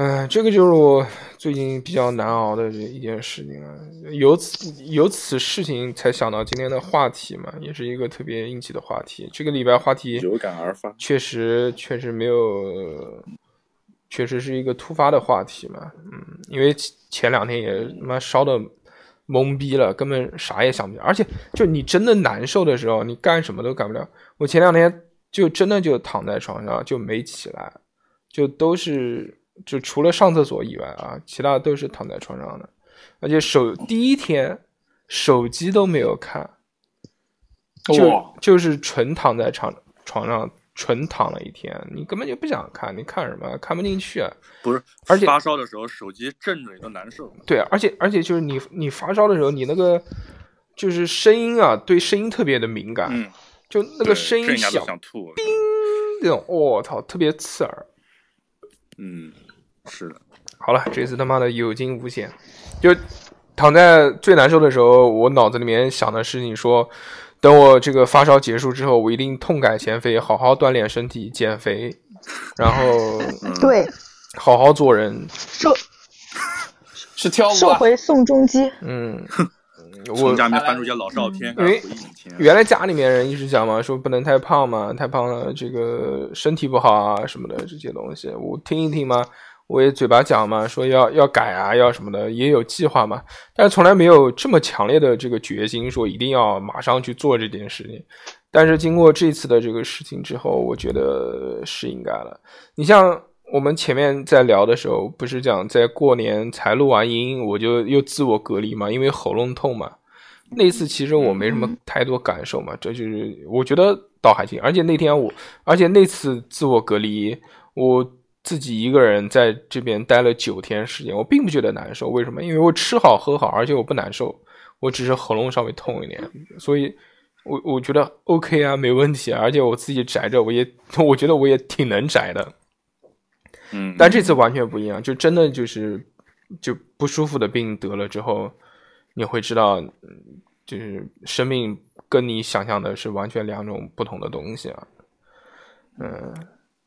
嗯，这个就是我最近比较难熬的这一件事情了。由此由此事情才想到今天的话题嘛，也是一个特别应急的话题。这个礼拜话题有感而发，确实确实没有，确实是一个突发的话题嘛。嗯，因为前两天也他妈烧的懵逼了，根本啥也想不起来。而且就你真的难受的时候，你干什么都干不了。我前两天就真的就躺在床上就没起来，就都是。就除了上厕所以外啊，其他都是躺在床上的，而且手第一天手机都没有看，就就是纯躺在床床上纯躺了一天，你根本就不想看，你看什么看不进去，不是？而且发烧的时候手机震着你都难受。对，而且而且就是你你发烧的时候，你那个就是声音啊，对声音特别的敏感，嗯，就那个声音响，想吐，叮，这种我操，特别刺耳，嗯。是的，好了，这次他妈的有惊无险，就躺在最难受的时候，我脑子里面想的事情说，等我这个发烧结束之后，我一定痛改前非，好好锻炼身体，减肥，然后对，好好做人，瘦是跳舞，瘦回宋仲基，嗯，我家里面翻出些老照片，因为原来家里面人一直讲嘛，说不能太胖嘛，太胖了这个身体不好啊什么的这些东西，我听一听嘛。我也嘴巴讲嘛，说要要改啊，要什么的，也有计划嘛，但是从来没有这么强烈的这个决心，说一定要马上去做这件事情。但是经过这次的这个事情之后，我觉得是应该了。你像我们前面在聊的时候，不是讲在过年才录完音，我就又自我隔离嘛，因为喉咙痛嘛。那次其实我没什么太多感受嘛，这就是我觉得倒还行。而且那天我，而且那次自我隔离，我。自己一个人在这边待了九天时间，我并不觉得难受。为什么？因为我吃好喝好，而且我不难受，我只是喉咙稍微痛一点，所以，我我觉得 OK 啊，没问题啊。而且我自己宅着，我也 我觉得我也挺能宅的。嗯。但这次完全不一样，就真的就是就不舒服的病得了之后，你会知道，就是生命跟你想象的是完全两种不同的东西啊。嗯。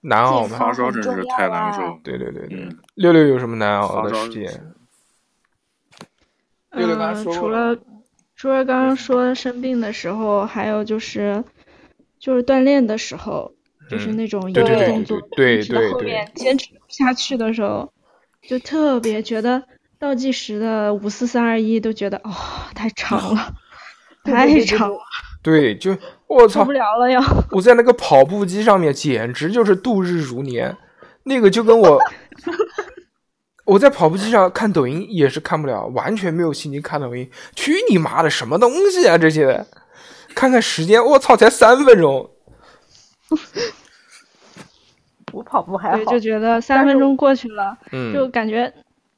难熬吗？发烧真是太难受。对对对对，六六有什么难熬的时间？六六刚说除了除了刚刚说生病的时候，还有就是就是锻炼的时候，就是那种一个动作，对对对，后面坚持不下去的时候，就特别觉得倒计时的五四三二一都觉得哦太长了，太长了。对，就我操，受不了了要！我在那个跑步机上面，简直就是度日如年。那个就跟我，我在跑步机上看抖音也是看不了，完全没有心情看抖音。去你妈的，什么东西啊这些？看看时间，我操，才三分钟。我跑步还好，就觉得三分钟过去了，就感觉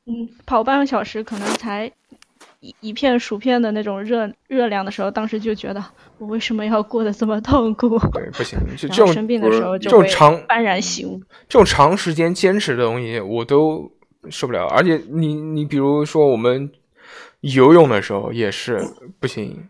嗯，跑半个小时可能才。一一片薯片的那种热热量的时候，当时就觉得我为什么要过得这么痛苦？对，不行，就 这种生病的时候就长幡然醒悟。这种长时间坚持的东西，我都受不了。而且你你比如说我们游泳的时候也是不行，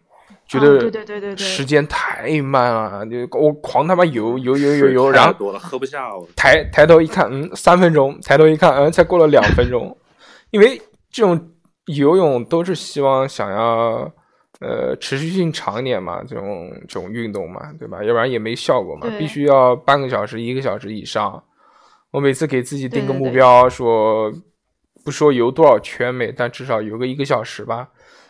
觉得对对对对对，时间太慢了，就我狂他妈游游游游游，然后多了喝不下。抬抬头一看，嗯，三分钟；抬头一看，嗯，才过了两分钟，因为这种。游泳都是希望想要，呃，持续性长一点嘛，这种这种运动嘛，对吧？要不然也没效果嘛，必须要半个小时、一个小时以上。我每次给自己定个目标，说不说游多少圈没，但至少游个一个小时吧。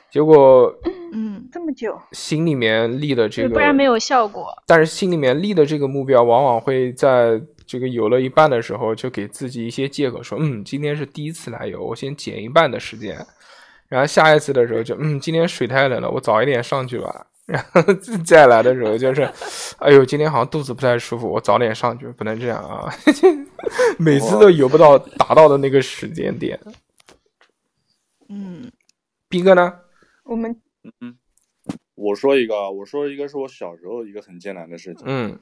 结果，嗯，这么久，心里面立的这个，不然没有效果。但是心里面立的这个目标，往往会在。这个游了一半的时候，就给自己一些借口，说嗯，今天是第一次来游，我先减一半的时间。然后下一次的时候就嗯，今天水太冷了，我早一点上去吧。然后再来的时候就是，哎呦，今天好像肚子不太舒服，我早点上去，不能这样啊。每次都游不到达到的那个时间点。嗯，斌哥呢？我们嗯，我说一个，我说一个是我小时候一个很艰难的事情。嗯。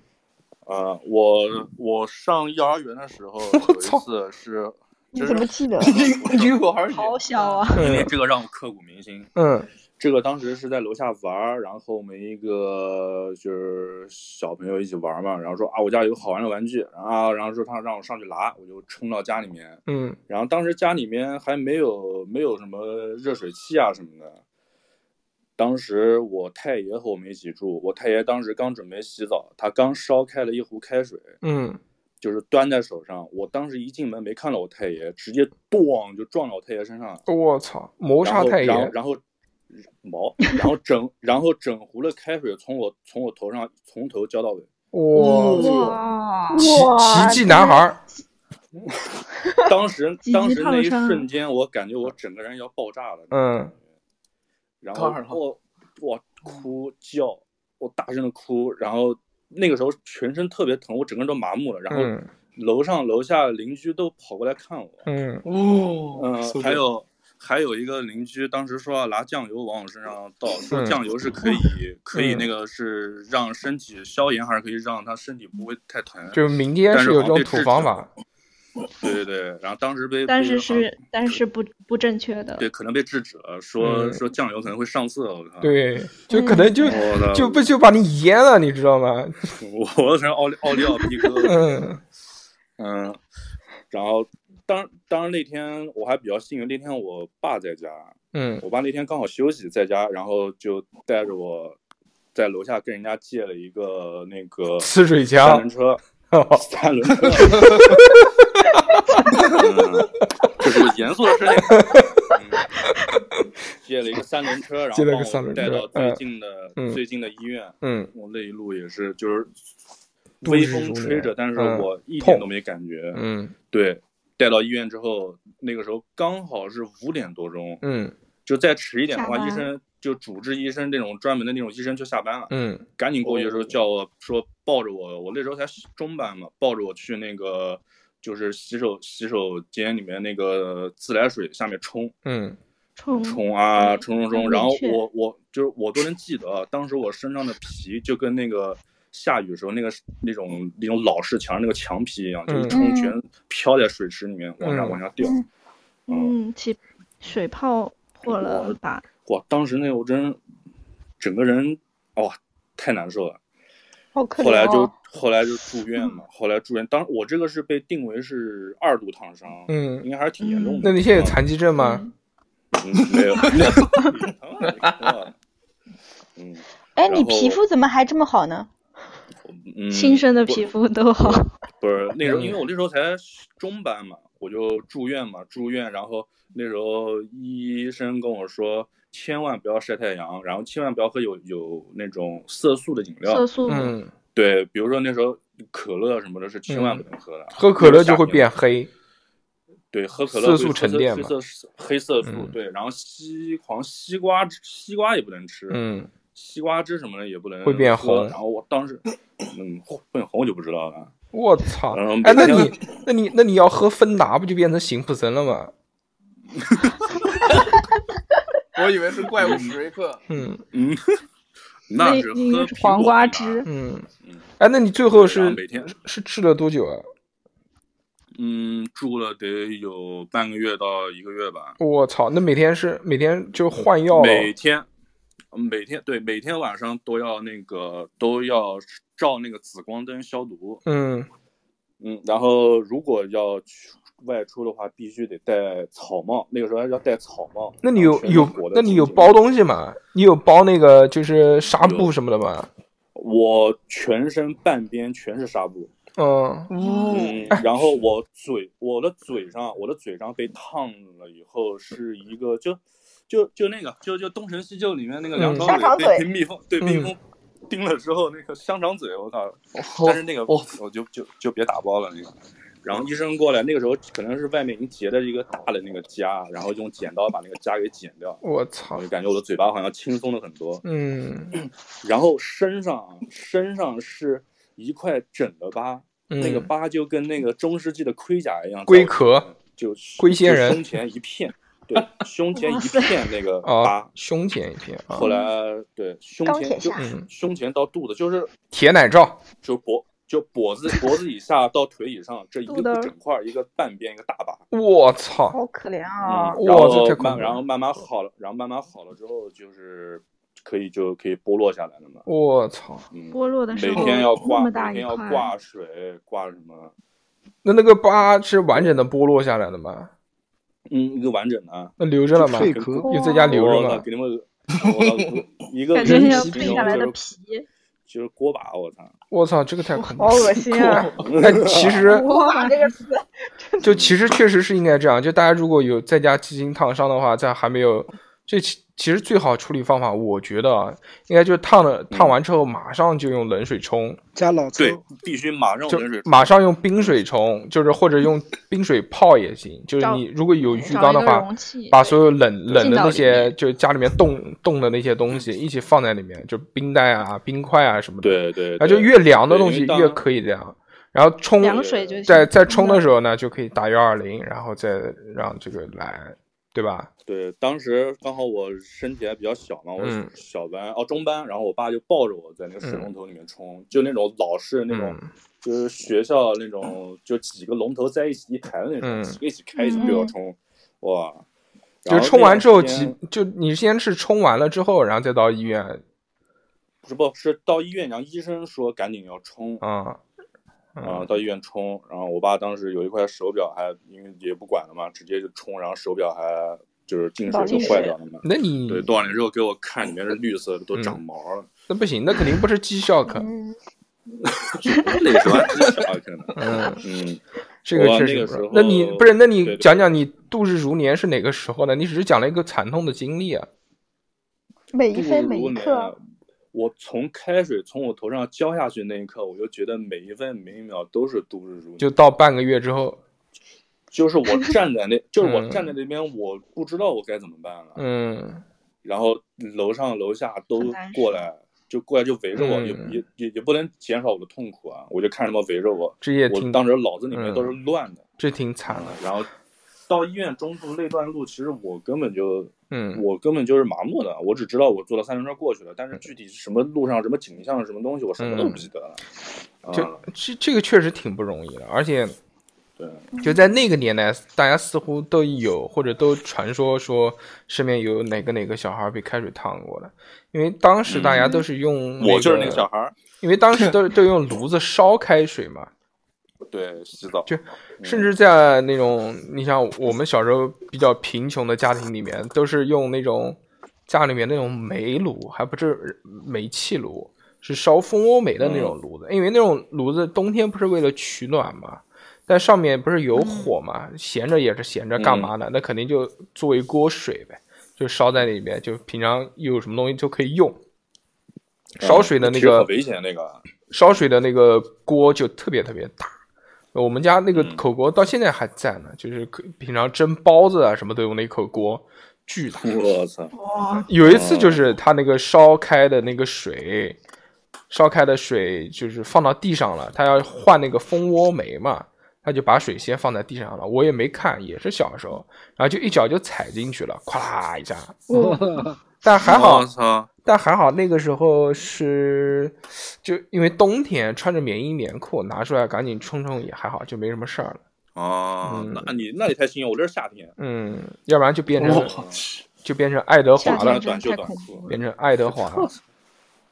呃，我我上幼儿园的时候有一操次是，你就是怎么记得？离 我还是好小啊！因为这个让我刻骨铭心。嗯这个当时是在楼下玩儿，然后我们一个就是小朋友一起玩嘛，然后说啊我家有个好玩的玩具，啊，然后说他让我上去拿，我就冲到家里面，嗯然后当时家里面还没有没有什么热水器啊什么的。当时我太爷和我们一起住，我太爷当时刚准备洗澡，他刚烧开了一壶开水，嗯，就是端在手上。我当时一进门没看到我太爷，直接咣就撞到我太爷身上了。我操，谋杀太然后爷，然后然后毛，然后整然后整壶的开水从我从我头上从头浇到尾。哇，奇奇迹男孩儿，当时 当时那一瞬间，我感觉我整个人要爆炸了。嗯，然后我我哭叫，我大声的哭，然后那个时候全身特别疼，我整个人都麻木了。然后嗯楼上楼下邻居都跑过来看我，嗯哦嗯，还有还有一个邻居当时说要拿酱油往我身上倒，说嗯酱油是可以可以嗯那个是让身体消炎，还是可以让他身体不会太疼。就是民间但是是有这种土方法，对对对，然后当时被但是是但是不不正确的。对可能被制止了，说嗯说酱油可能会上色，我靠。，对，就可能就就不就把你淹了，你知道吗？我成奥利奥利 奥皮哥。嗯嗯，然后当当然那天我还比较幸运，那天我爸在家，嗯我爸那天刚好休息在家，然后就带着我在楼下跟人家借了一个那个呲水枪三枪轮，车，三轮车。嗯，这是我严肃的事情。嗯。借了一个三轮车，然借了个后帮我三轮车带到最嗯近的、嗯最近的医院。嗯。我那一路也是就是微风吹着，但是嗯我一点都没感觉。嗯。对，带到医院之后，那个时候刚好是五点多钟，嗯。就再迟一点的话，医生就主治医生这种专门的那种医生就下班了。嗯。赶紧过去的时候哦。叫我说抱着我，我那时候才中班嘛，抱着我去那个就是洗手洗手间里面那个自来水下面冲嗯冲冲啊冲冲冲，然后我我就是我都能记得，啊当时我身上的皮就跟那个下雨时候那个那种那种老式墙那个墙皮一样，就一嗯冲全飘在水池里面往下嗯往下掉。嗯，起水泡破了吧？哇，当时那个我真整个人哇太难受了。好可后来就。后来就住院嘛，后来住院，当我这个是被定为是二度烫伤，嗯应，该还是挺严重的。那你现在有残疾证吗？嗯没有，那嗯 哎，你皮肤怎么还这么好呢？嗯，新生的皮肤都好。不是那时候，嗯因为我那时候才中班嘛，我就住院嘛，住院，然后那时候医生跟我说，千万不要晒太阳，然后千万不要喝有有那种色素的饮料色，素，嗯，对，比如说那时候可乐什么的是千万不能喝的，喝可乐就会变黑。对，喝可乐色素沉淀嘛黑色黑色素，嗯对，然后西黄西瓜西瓜也不能吃，嗯西瓜汁什么的也不能会变喝红然后我当时，嗯，变红我就不知道了。我操！哎，那你那你那你要喝芬达，不就变成辛普森了吗？我以为是怪物史瑞克。嗯嗯，那那是喝黄瓜汁。嗯嗯。哎，那你最后是每天是吃了多久啊？嗯，住了得有半个月到一个月吧。我操！那每天是每天就换药了。每天，嗯每天对，每天晚上都要那个都要照那个紫光灯消毒。嗯嗯，然后如果要去外出的话，必须得戴草帽。那个时候还要戴草帽。那你有有那你有包东西吗？你有包那个就是纱布什么的吗？我全身半边全是纱布。嗯嗯，然后我嘴，我的嘴上，我的嘴上被烫了以后是一个，就就就那个，就就《东成西就》里面那个梁嗯朝香肠伟被嘴被蜜蜂对嗯蜜蜂叮了之后那个香肠嘴，我靠！但是那个哦我就就就别打包了那个。然后医生过来，那个时候可能是外面已经结了一个大的那个痂，然后用剪刀把那个痂给剪掉，我操。我就！感觉我的嘴巴好像轻松了很多。嗯。然后身上啊身上是一块整的疤，那个嗯，疤就跟那个中世纪的盔甲一样，龟壳，就龟仙人。胸前一片，对，胸前一片那个啊疤，，胸前一片啊。后，来对胸前就嗯胸前到肚子，就是铁奶罩。就脖就脖子脖子以下到腿以上这一个整块一个半边一个大疤。我操！好可怜啊！嗯，然后慢然后慢慢好了，然后慢慢好了之后就是可以就可以剥落下来了嘛。我操！嗯，剥落的时候每天要挂，每天要，挂水，挂什么？那那个疤是完整的剥落下来的吗？嗯，一个完整的啊。那留着了吗？脆壳有在家留着我操吗？给你们，一个蜕下来的皮，就是锅巴，我操！我操，这个太恐怖好！恶心啊！那，其实 哇，这个词就其实确实是应该这样。就大家如果有在家鸡精烫伤的话，在还没有这其其实最好处理方法，我觉得啊，应该就是烫了烫完之后马上就用冷水冲，加老抽对，必须马上就冷水马上用冰水冲，就是或者用冰水泡也行。就是你如果有浴缸的话，把所有冷冷的那些面就家里面冻冻的那些东西一起放在里面，就冰袋啊、冰块啊什么的。对对，然后就越凉的东西越可以这样。然后冲凉水就在在冲的嗯时候呢，就可以打幺二零，然后再让这个来，对吧？对，当时刚好我身体还比较小嘛，我小班哦中班，然后我爸就抱着我在那个水龙头里面冲，就那种老式那种，嗯。就是学校那种，就几个龙头在一起一排的那种，嗯。几个一起开一起对我冲，哇！就冲完之后就你先是冲完了之后，然后再到医院。不是不是到医院，然后医生说赶紧要冲，啊。然后嗯，到医院冲，然后我爸当时有一块手表还因为也不管了嘛，直接就冲，然后手表还就是进水就坏掉了嘛。那你对，多少年之后给我看，里面是绿色的，都长嗯毛了。那不行，那肯定不是绩效课。嗯，那个时候还挺小可能。嗯，嗯，这个我确实那你不是？那你讲讲你度日如年是哪个时候呢？你只是讲了一个惨痛的经历啊。每一度分每一日如年刻，。我从开水从我头上浇下去那一刻，我就觉得每一分每一秒都是度日如年。就到半个月之后，就是我 站在那，就是我嗯站在那边，我不知道我该怎么办了。嗯然后楼上楼下都过来，就过来就围着我，嗯也也也也不能减少我的痛苦啊！我就看他们围着我，我这也我当时脑子里面嗯都是乱的。这挺惨的。然后到医院中途那段路，其实我根本就嗯，我根本就是麻木的，我只知道我坐了三轮车过去了，但是具体什么路上什么景象什么东西，我什么都不记得了。就啊，这这个确实挺不容易的，而且对，就在那个年代，大家似乎都有或者都传说说身边有哪个哪个小孩被开水烫过了，因为当时大家都是用、我就是那个小，孩，因为当时都都用炉子烧开水嘛，对，洗澡。就甚至在那种你像我们小时候比较贫穷的家庭里面，都是用那种家里面那种煤炉，还不是煤气炉，是烧蜂窝煤的那种炉子。因为那种炉子冬天不是为了取暖嘛，但上面不是有火嘛，闲着也是闲着，干嘛呢？那肯定就做一锅水呗，就烧在里边，就平常有什么东西就可以用。烧水的那个危险那个，烧水的那个锅就特别特别大。我们家那个嗯口锅到现在还在呢，就是可平常蒸包子啊什么都用那口锅，巨大。我操，哇，有一次就是他那个烧开的那个水，烧开的水就是放到地上了，他要换那个蜂窝煤嘛，他就把水先放在地上了，我也没看，也是小时候，然后就一脚就踩进去了，咵啦一下，但还好但还好那个时候是，就因为冬天穿着棉衣棉裤拿出来赶紧冲冲也还好，就没什么事儿了。哦嗯，那你那你太幸运，我这是夏天，嗯，要不然就变成、我就变成爱德华了短袖短裤。变成爱德华了。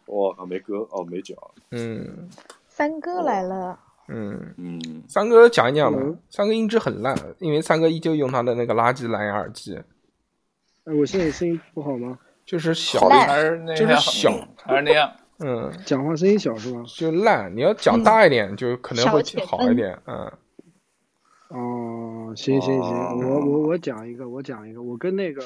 我靠，没割哦，没脚，嗯三哥来了，嗯，嗯，三哥讲一讲吧嗯。三哥音质很烂，因为三哥依旧用他的那个垃圾蓝牙耳机，哎，我现在声音不好吗？就是小还是那就是样，小还是那样。嗯，讲话声音小是吧？就烂。你要讲大一点，就可能会好一点。嗯哦，行行行，哦我我我讲一个，我讲一个，我跟那个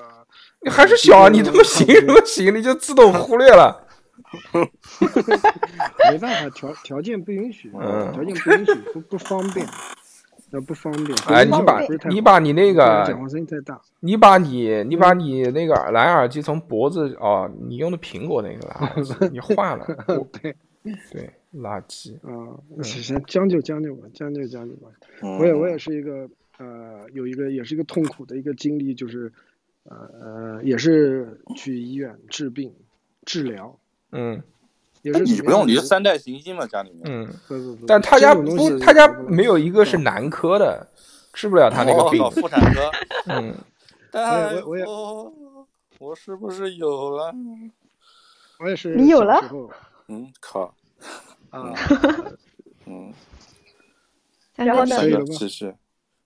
你还是小啊，你他妈行什么行？你就自动忽略了。没办法，条条件不允许，嗯。条件不允许，不不方便，呃不方便。哎，你把你把你那个讲话声音太大，你把你你把你那个蓝牙耳机从脖子哦，你用的苹果那个蓝牙耳机，你换了，我对。对，垃圾。啊，行行，将就将就吧，将就将就吧。嗯。我也我也是一个呃，有一个也是一个痛苦的一个经历，就是呃呃，也是去医院治病治疗，嗯你不用，你是三代行星嘛，家里面。嗯，不不不，但他家不，他家没有一个是男科的，治不了他那个病哦。妇产科。嗯，但我我也，我是不是有了？我也是你有了嗯，靠，啊，嗯，然后呢是的可以了吗继续。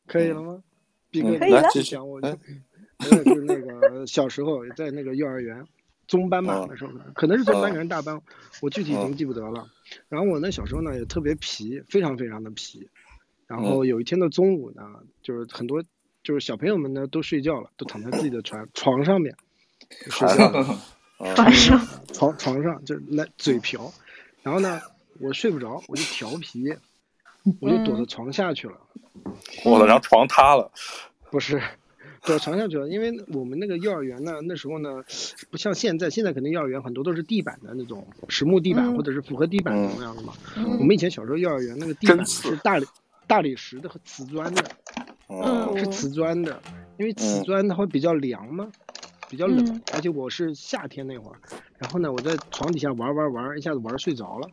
可以了吗？嗯你可以了继续讲我，我也就是那个小时候在那个幼儿园中班吧嗯那时候，可能是中班，嗯可能是大班，我具体已经记不得了。然后我那小时候呢也特别皮，非常非常的皮。然后有一天的中午呢，就是很多就是小朋友们呢都睡觉了，都躺在自己的床床上面就睡觉了。嗯晚上床床上 就是来嘴瓢，然后呢，我睡不着，我就调皮，我就躲到床下去了。我的，然后床塌了。不是，躲床下去了，因为我们那个幼儿园呢，那时候呢，不像现在，现在肯定幼儿园很多都是地板的那种实木地板，嗯或者是复合地板嗯那样的嘛。嗯我们以前小时候幼儿园那个地板是大理大理石的和瓷砖的，嗯是瓷砖的，因为瓷嗯砖它会比较凉嘛，比较冷，嗯而且我是夏天那会儿，然后呢，我在床底下玩玩玩，一下子玩睡着了。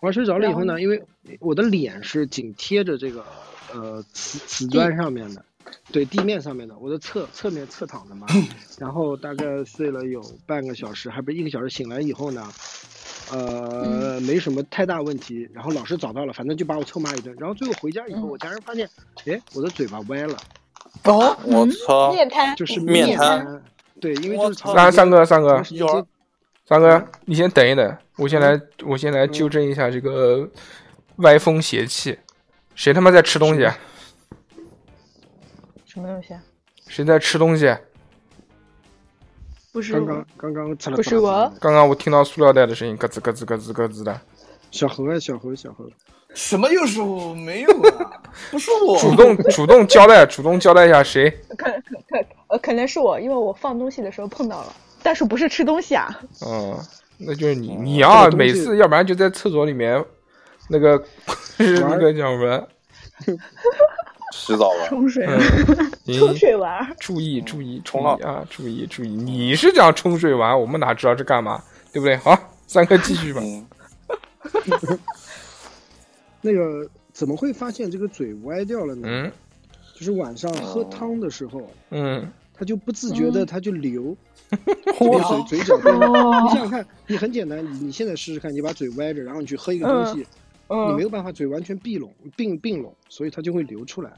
玩睡着了以后呢，因为我的脸是紧贴着这个呃瓷瓷砖上面的，对地面上面的，我的侧侧面侧躺的嘛，然后大概睡了有半个小时，还不是一个小时，醒来以后呢。呃，没什么太大问题，然后老师找到了，反正就把我臭骂一顿，然后最后回家以后，嗯我家人发现，哎，我的嘴巴歪了，哦，我操！面瘫，就是面瘫瘫，对，因为就是长时间三三哥，三哥三哥，你先等一等，我先来，我先来纠正一下这个歪风邪气。谁他妈在吃东西？啊什么东西啊？谁在吃东西？不是我刚刚，刚刚吃了不是我刚刚我听到塑料袋的声音，咯吱咯吱咯吱咯吱的。小何啊，小何，小何，什么又是我？没有啊，不是我。主动主动交代，主动交代一下谁？可可可呃，可能是我，因为我放东西的时候碰到了，但是不是吃东西啊？嗯，那就是你，你啊，这个每次要不然就在厕所里面，那个是那个叫什么？洗澡吧。冲水，冲水玩儿。注意注意冲浪啊！注意注意，你是讲冲水玩，我们哪知道这干嘛，对不对？好，三哥继续吧。嗯，那个怎么会发现这个嘴歪掉了呢？嗯就是晚上喝汤的时候，嗯，他就不自觉的他就流，嘴嘴角你想想看，你很简单，你你现在试试看，你把嘴歪着，然后你去喝一个东西，你没嗯有办法嘴完全闭拢并并拢，所以它就会流出来。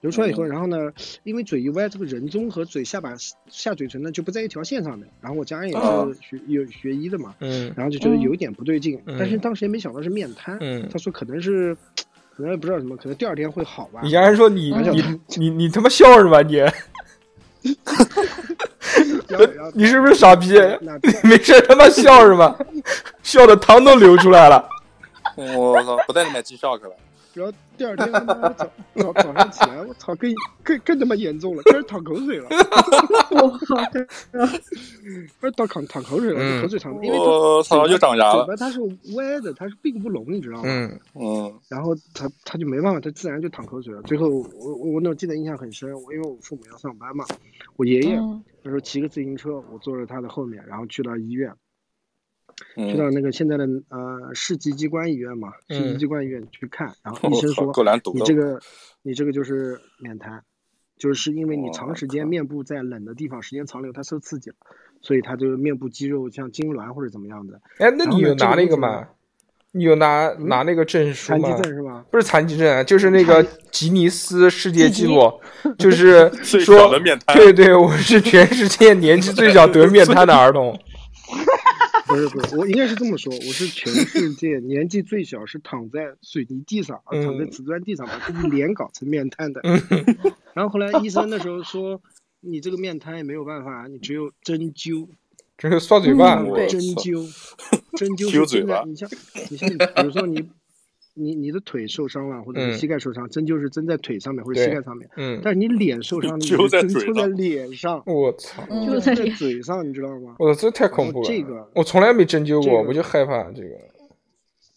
流出来以后，然后呢，因为嘴一歪，这个人中和嘴下巴下嘴唇呢就不在一条线上面。然后我家人也哦是学有学医的嘛，嗯然后就觉得有一点不对劲，嗯但是当时也没想到是面瘫，嗯他说可能是，可能也不知道什么，可能第二天会好吧。你家人说你嗯你你你他妈笑什么你？你是不是傻逼？没事他妈笑什么？笑的汤都流出来了。我操，不带你买绩效去了。然后第二天他妈早早早上起来，我操，更更更他妈严重了，开始淌口水了。开始淌淌淌口水了，嗯口水淌，因为它我操，又长牙了。嘴巴它是歪的，它是并不拢，你知道吗？嗯嗯然后他他就没办法，他自然就淌口水了。最后我我我那记得印象很深，我因为我父母要上班嘛，我爷爷嗯那时候骑个自行车，我坐在他的后面，然后去到医院，去嗯，到那个现在的呃市级机关医院嘛，市级嗯机关医院去看，然后 医，生说。你这个你这个就是免瘫，就是因为你长时间面部在冷的地方时间长了以后，它受刺激了，所以它就面部肌肉像痉挛或者怎么样的哎，那你有拿那个吗？你有拿拿那个证书吗残疾证？是吗？不是残疾症，啊就是那个吉尼斯世界纪录，就是说对对，我是全世界年纪最小得面瘫的儿童。不是不是，我应该是这么说，我是全世界年纪最小，是躺在水泥地上，啊嗯躺在瓷砖地上把自己脸搞成面瘫的。嗯 然后后来医生那时候说，你这个面瘫也没有办法，你只有针灸。这是刷嘴巴嗯，针灸，针灸 是真的。你像你像你，比如说你你你的腿受伤了，或者嗯是膝盖受伤，针灸是针在腿上面或者膝盖上面。嗯，但是你脸受伤，你针抽在脸上，我操，就在嘴上，你知道吗？我操，这太恐怖了。这个我从来没针灸过，这个我就害怕这个。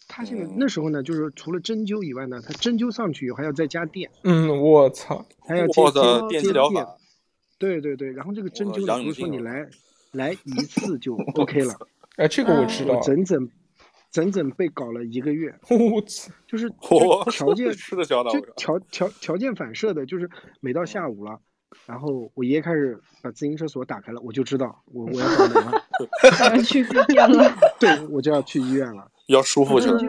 他现在那时候呢，就是除了针灸以外呢，他针灸上去以后还要再加电，嗯，我操，还要接我的接电对对对，然后这个针灸呢，我杨不是说你来来一次就 OK 了，哎，这个我知道。整整整整被搞了一个月，我操！就是 条件 吃的消的，就条条条件反射的，就是每到下午了，然后我爷爷开始把自行车锁打开了，我就知道我我要倒霉了，我要 去医院了。对我就要去医院了。要舒服去了，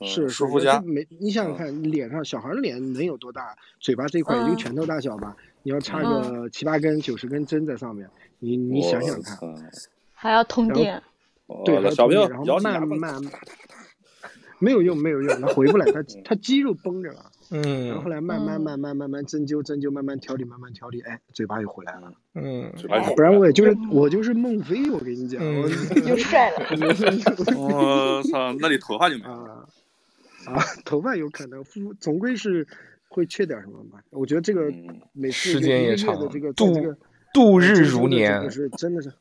嗯是舒肤佳，没你想想看，脸上小孩儿脸能有多大？嘴巴这块也就嗯拳头大小吧，你要插个七八根、九十根针在上面，你你想想看，还要通电，对，小朋友然后咬你牙缝慢慢没有用，没有用，他回不来，他他肌肉绷着了。嗯然后后嗯来慢慢嗯慢慢慢慢针灸针灸，慢慢调理慢慢调理，哎，嘴巴又回来了。嗯，嘴巴有不然我也就是我就是孟非，我跟你讲，嗯我就帅了。我操，那你头发就没了。啊啊，头发有可能，肤总归是会缺点什么吧。我觉得这个嗯每次时间也长这个，度这个度日如年个。是真的是。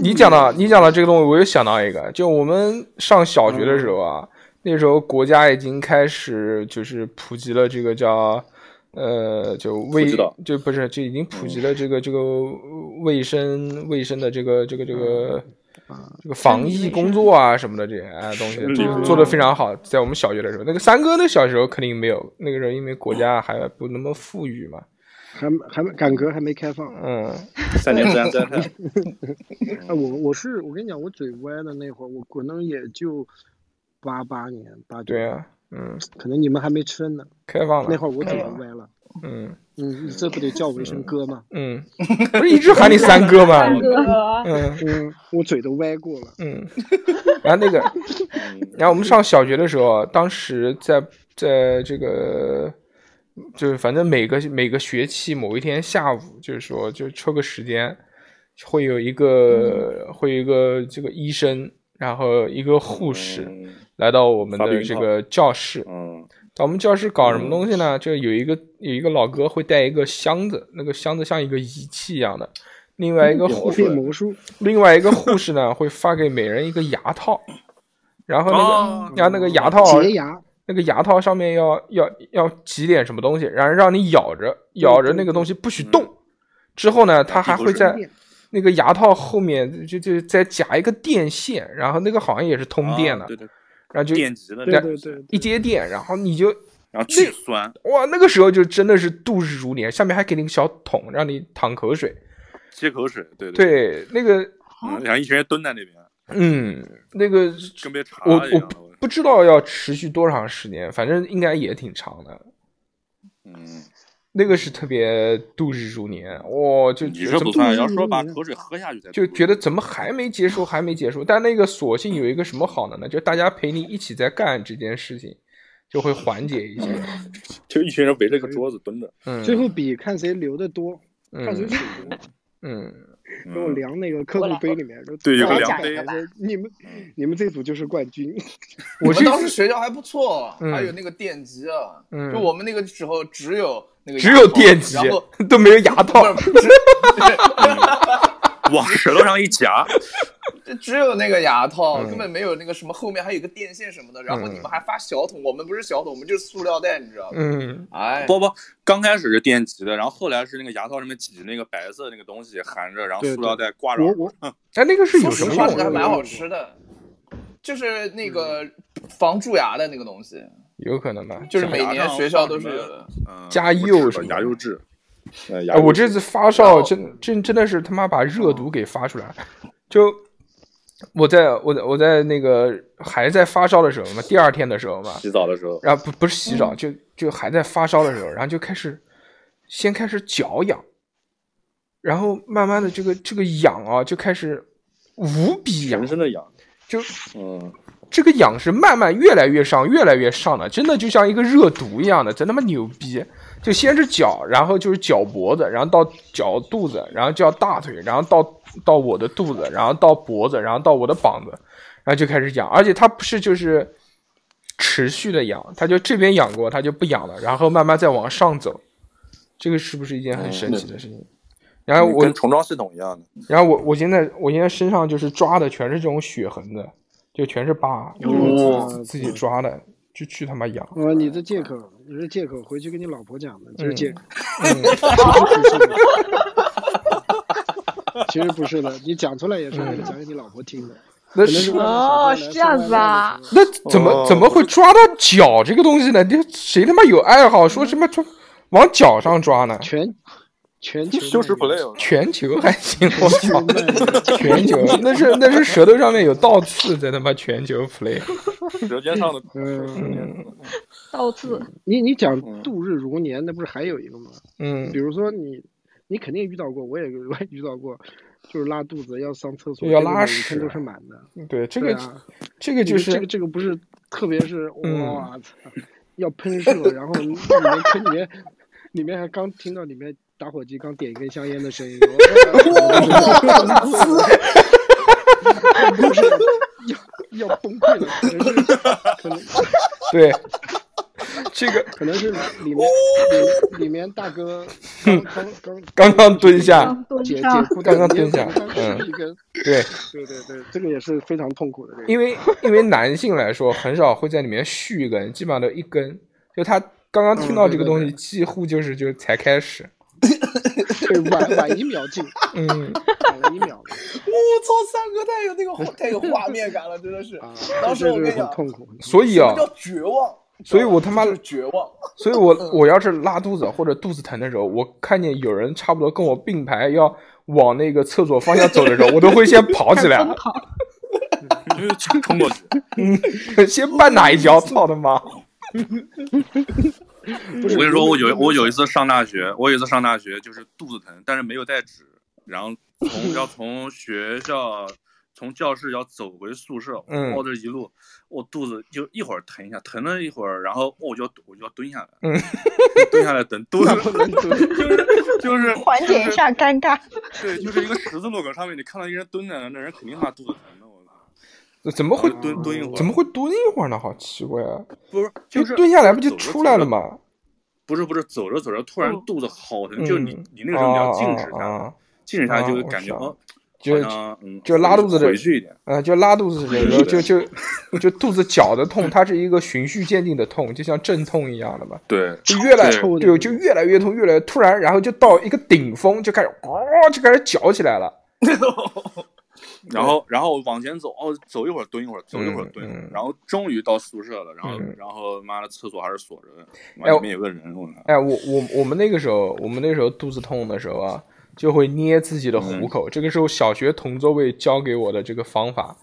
你讲到你讲到这个东西，我又想到一个，就我们上小学的时候啊，那时候国家已经开始就是普及了这个叫呃，就卫就不是就已经普及了这个这个卫生卫生的这个这个这个这个防疫工作啊什么的这些哎东西嗯做做的非常好，在我们小学的时候，那个三哥那小时候肯定没有，那个时候因为国家还不那么富裕嘛，还还没改革还没开放。嗯三年自然灾害，啊，我我是我跟你讲，我嘴歪的那会儿，我可能也就八八年八九，对啊，嗯，可能你们还没吃呢，开放了，那会儿我嘴都歪了。嗯嗯，你这不得叫我一声哥吗？嗯，不是一直喊你三哥吗？嗯嗯，我嘴都歪过了。嗯，然后那个，然后我们上小学的时候，当时在在这个，就是反正每个每个学期某一天下午，就是说就抽个时间，会有一个、会有一个这个医生，然后一个护士嗯。来到我们的这个教室，嗯，到我们教室搞什么东西呢？就有一个有一个老哥会带一个箱子，那个箱子像一个仪器一样的。另外一个护士魔术，另外一个护士呢会发给每人一个牙套，然后那个、哦。然后那个牙套洁牙，那个牙套上面要要要挤点什么东西，然后让你咬着咬着那个东西不许动。之后呢，他还会在那个牙套后面就就再夹一个电线，然后那个好像也是通电的，啊对对，然后就电极的对，对对，一接电，然后你就然后巨酸，哇，那个时候就真的是度日如年，下面还给你个小桶让你淌口水。接口水，对，对，对那个嗯，然后一群人蹲在那边，嗯，那个跟别查我我。不不知道要持续多长时间，反正应该也挺长的。嗯，那个是特别度日如年，哇、就你觉得怎么这不算，要说把口水喝下去才就觉得怎么还没结束，还没结束。但那个索性有一个什么好的呢？就大家陪你一起在干这件事情，就会缓解一些。就一群人围着个桌子蹲着，嗯，最后比看谁流的多，看谁嗯水多。嗯，给我量那个刻度杯里面，对有个量杯你们你们这组就是冠军。我这们当时学校还不错，嗯还有那个电极啊，嗯就我们那个时候只有那个只有电极然后都没有牙套。往舌头上一夹，这只有那个牙套，嗯根本没有那个什么后面还有个电线什么的。然后嗯你们还发小桶，我们不是小桶，我们就是塑料袋，你知道吗？嗯，哎，不不，刚开始是电极的，然后后来是那个牙套上面挤那个白色那个东西含着，然后塑料袋挂着我 哎，那个是有说实话，什么用的？那个还蛮好吃的，就是那个防蛀牙的那个东西，有可能吧？就是每年学校都是有的。嗯，加釉什么的牙釉质。哎，我这次发烧，真真真的是他妈把热毒给发出来了。就我在我在我在那个还在发烧的时候嘛，第二天的时候嘛，洗澡的时候，然后不不是洗澡，就就还在发烧的时候，然后就开始先开始脚痒，然后慢慢的这个这个痒啊就开始无比痒全，身的痒。就嗯，这个痒是慢慢越来越上，越来越上的，真的就像一个热毒一样的，真他妈牛逼！就先是脚，然后就是脚脖子，然后到脚肚子，然后叫大腿，然后到到我的肚子，然后到脖子，然后到我的膀子，然后就开始痒，而且它不是就是持续的痒，它就这边痒过，它就不痒了，然后慢慢再往上走，这个是不是一件很神奇的事情？然后我跟重装系统一样的。然后我我现在我现在身上就是抓的全是这种血痕的，就全是疤，就是自己抓的，就去他妈养。啊，你的借口，你这借口，回去跟你老婆讲的，这是借 口。嗯，其实不是的，其实不是的，你讲出来也是为了讲给你老婆听的。那是哦是这样子啊那怎么哦怎么会抓到脚这个东西呢？这谁他妈有爱好说什么抓往脚上抓呢？全全 球羞耻 play，全球还行，我操！全球。那是那是舌头上面有倒刺在他妈全球 play。舌尖上的倒刺，你你讲嗯。度日如年，那不是还有一个吗？嗯。比，如说你，你肯定遇到过，我也我也遇到过，就是拉肚子要上厕所，要拉屎天都是满的。对，这个啊，这个就是这个这个不是，特别是嗯。哇操，要喷射，然后里面喷里面里面还刚听到里面打火机刚点一根香烟的声音，我就是要要崩溃了，可能是可能对这个可能是里面里里面大哥刚刚刚 刚刚蹲下，解解，裤带刚刚蹲下嗯一根，对，对对对，这个也是非常痛苦的。因为因为男性来说很少会在里面续一根，基本上都一根。就他刚刚听到这个东西，几乎就是就才开始。对 晚晚一秒进，嗯，晚了一秒我操，三哥太有那个太有画面感了，真的是。啊，当时我跟你讲很痛苦。所以啊，叫绝望？所以我他妈就是绝望。所以我我要是拉肚子或者肚子疼的时候，我看见有人差不多跟我并排要往那个厕所方向走的时候，我都会先跑起来 冲过去。嗯，先绊哪一脚？操他妈！我跟你说，我有我有一次上大学，我有一次上大学就是肚子疼，但是没有带纸，然后从要 从学校从教室要走回宿舍，嗯我这一路我肚子就一会儿疼一下，疼了一会儿，然后我就要我就要蹲下来，嗯，蹲下来等肚子不能蹲就是 就是缓解一，下尴尬。对，就是一个十字路口上面，你看到一个人蹲在那，那人肯定他妈肚子疼怎么会蹲蹲一会儿，怎么会蹲一会儿呢？好奇怪啊！不是就就是蹲下来不就出来了？吗？不是不是，走着走着突然嗯肚子好疼，就是你嗯你那个时候你要啊静止下静止下来就感觉哦，就就拉肚子的回去一点。呃，就拉肚子的时候，是就就就肚子绞的痛，它是一个循序渐进的痛，就像阵痛一样的嘛，对，就越来对，就越来越痛，越来越突然，然后就到一个顶峰，就开始哦，就开始绞起来了。然后然后往前走，哦，走一会儿蹲一会儿，走一会儿嗯蹲一会儿嗯，然后终于到宿舍了，然后嗯然后妈的厕所还是锁着的，哎妈里面有个人，我，哎，我我我们那个时候，我们那时候肚子痛的时候啊，就会捏自己的虎口，这个是我小学同座位教给我的这个方法，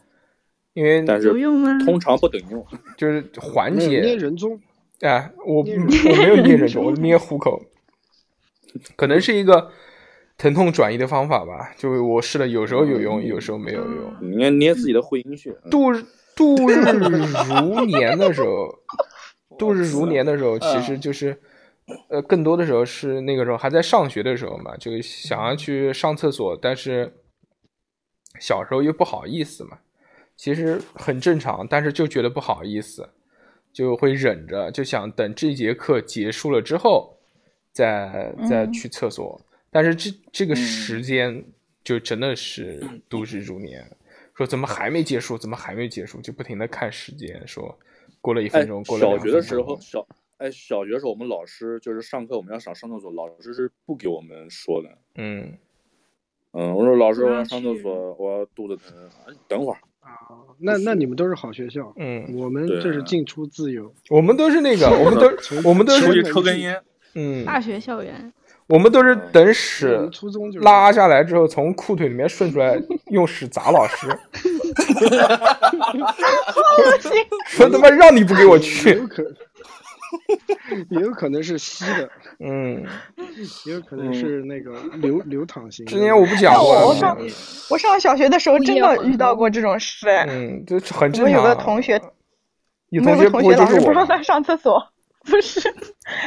因为但是有用吗？通常不等用。就是缓解捏解。人中，哎，我我没有捏人中，我捏虎口，可能是一个疼痛转移的方法吧。就我试了，有时候有用，有时候没有用。你应该捏自己的会阴穴。度日度日如年的时候，度日如年的时候，其实就是，呃，更多的时候是那个时候还在上学的时候嘛，就想要去上厕所，但是小时候又不好意思嘛，其实很正常，但是就觉得不好意思，就会忍着，就想等这节课结束了之后，再再嗯去厕所。但是这这个嗯时间就真的是度日如年，说怎么还没结束，怎么还没结束，就不停的看时间，说过了一哎分钟，，过了小学的时候，小哎，小学的时候我们老师就是上课我们要想上厕所，老师是不给我们说的。嗯，嗯，我说老师我要上厕所，我肚子疼，等会儿。啊，那那你们都是好学校，嗯，我们对这是进出自由，我们都是那个，我们都我们都是出去抽根烟，嗯，大学校园，我们都是等屎拉下来之后，从裤腿里面顺出来，用屎砸老师，说他妈让你不给我也去有，可也有可能是吸的，嗯，也有可能是那个流流淌型。之前我不讲过我上我上小学的时候真的遇到过这种事，哎嗯，这很我有正常啊。个同学，有我有个同学同学不就是我吧？老师不让他上厕所，不是，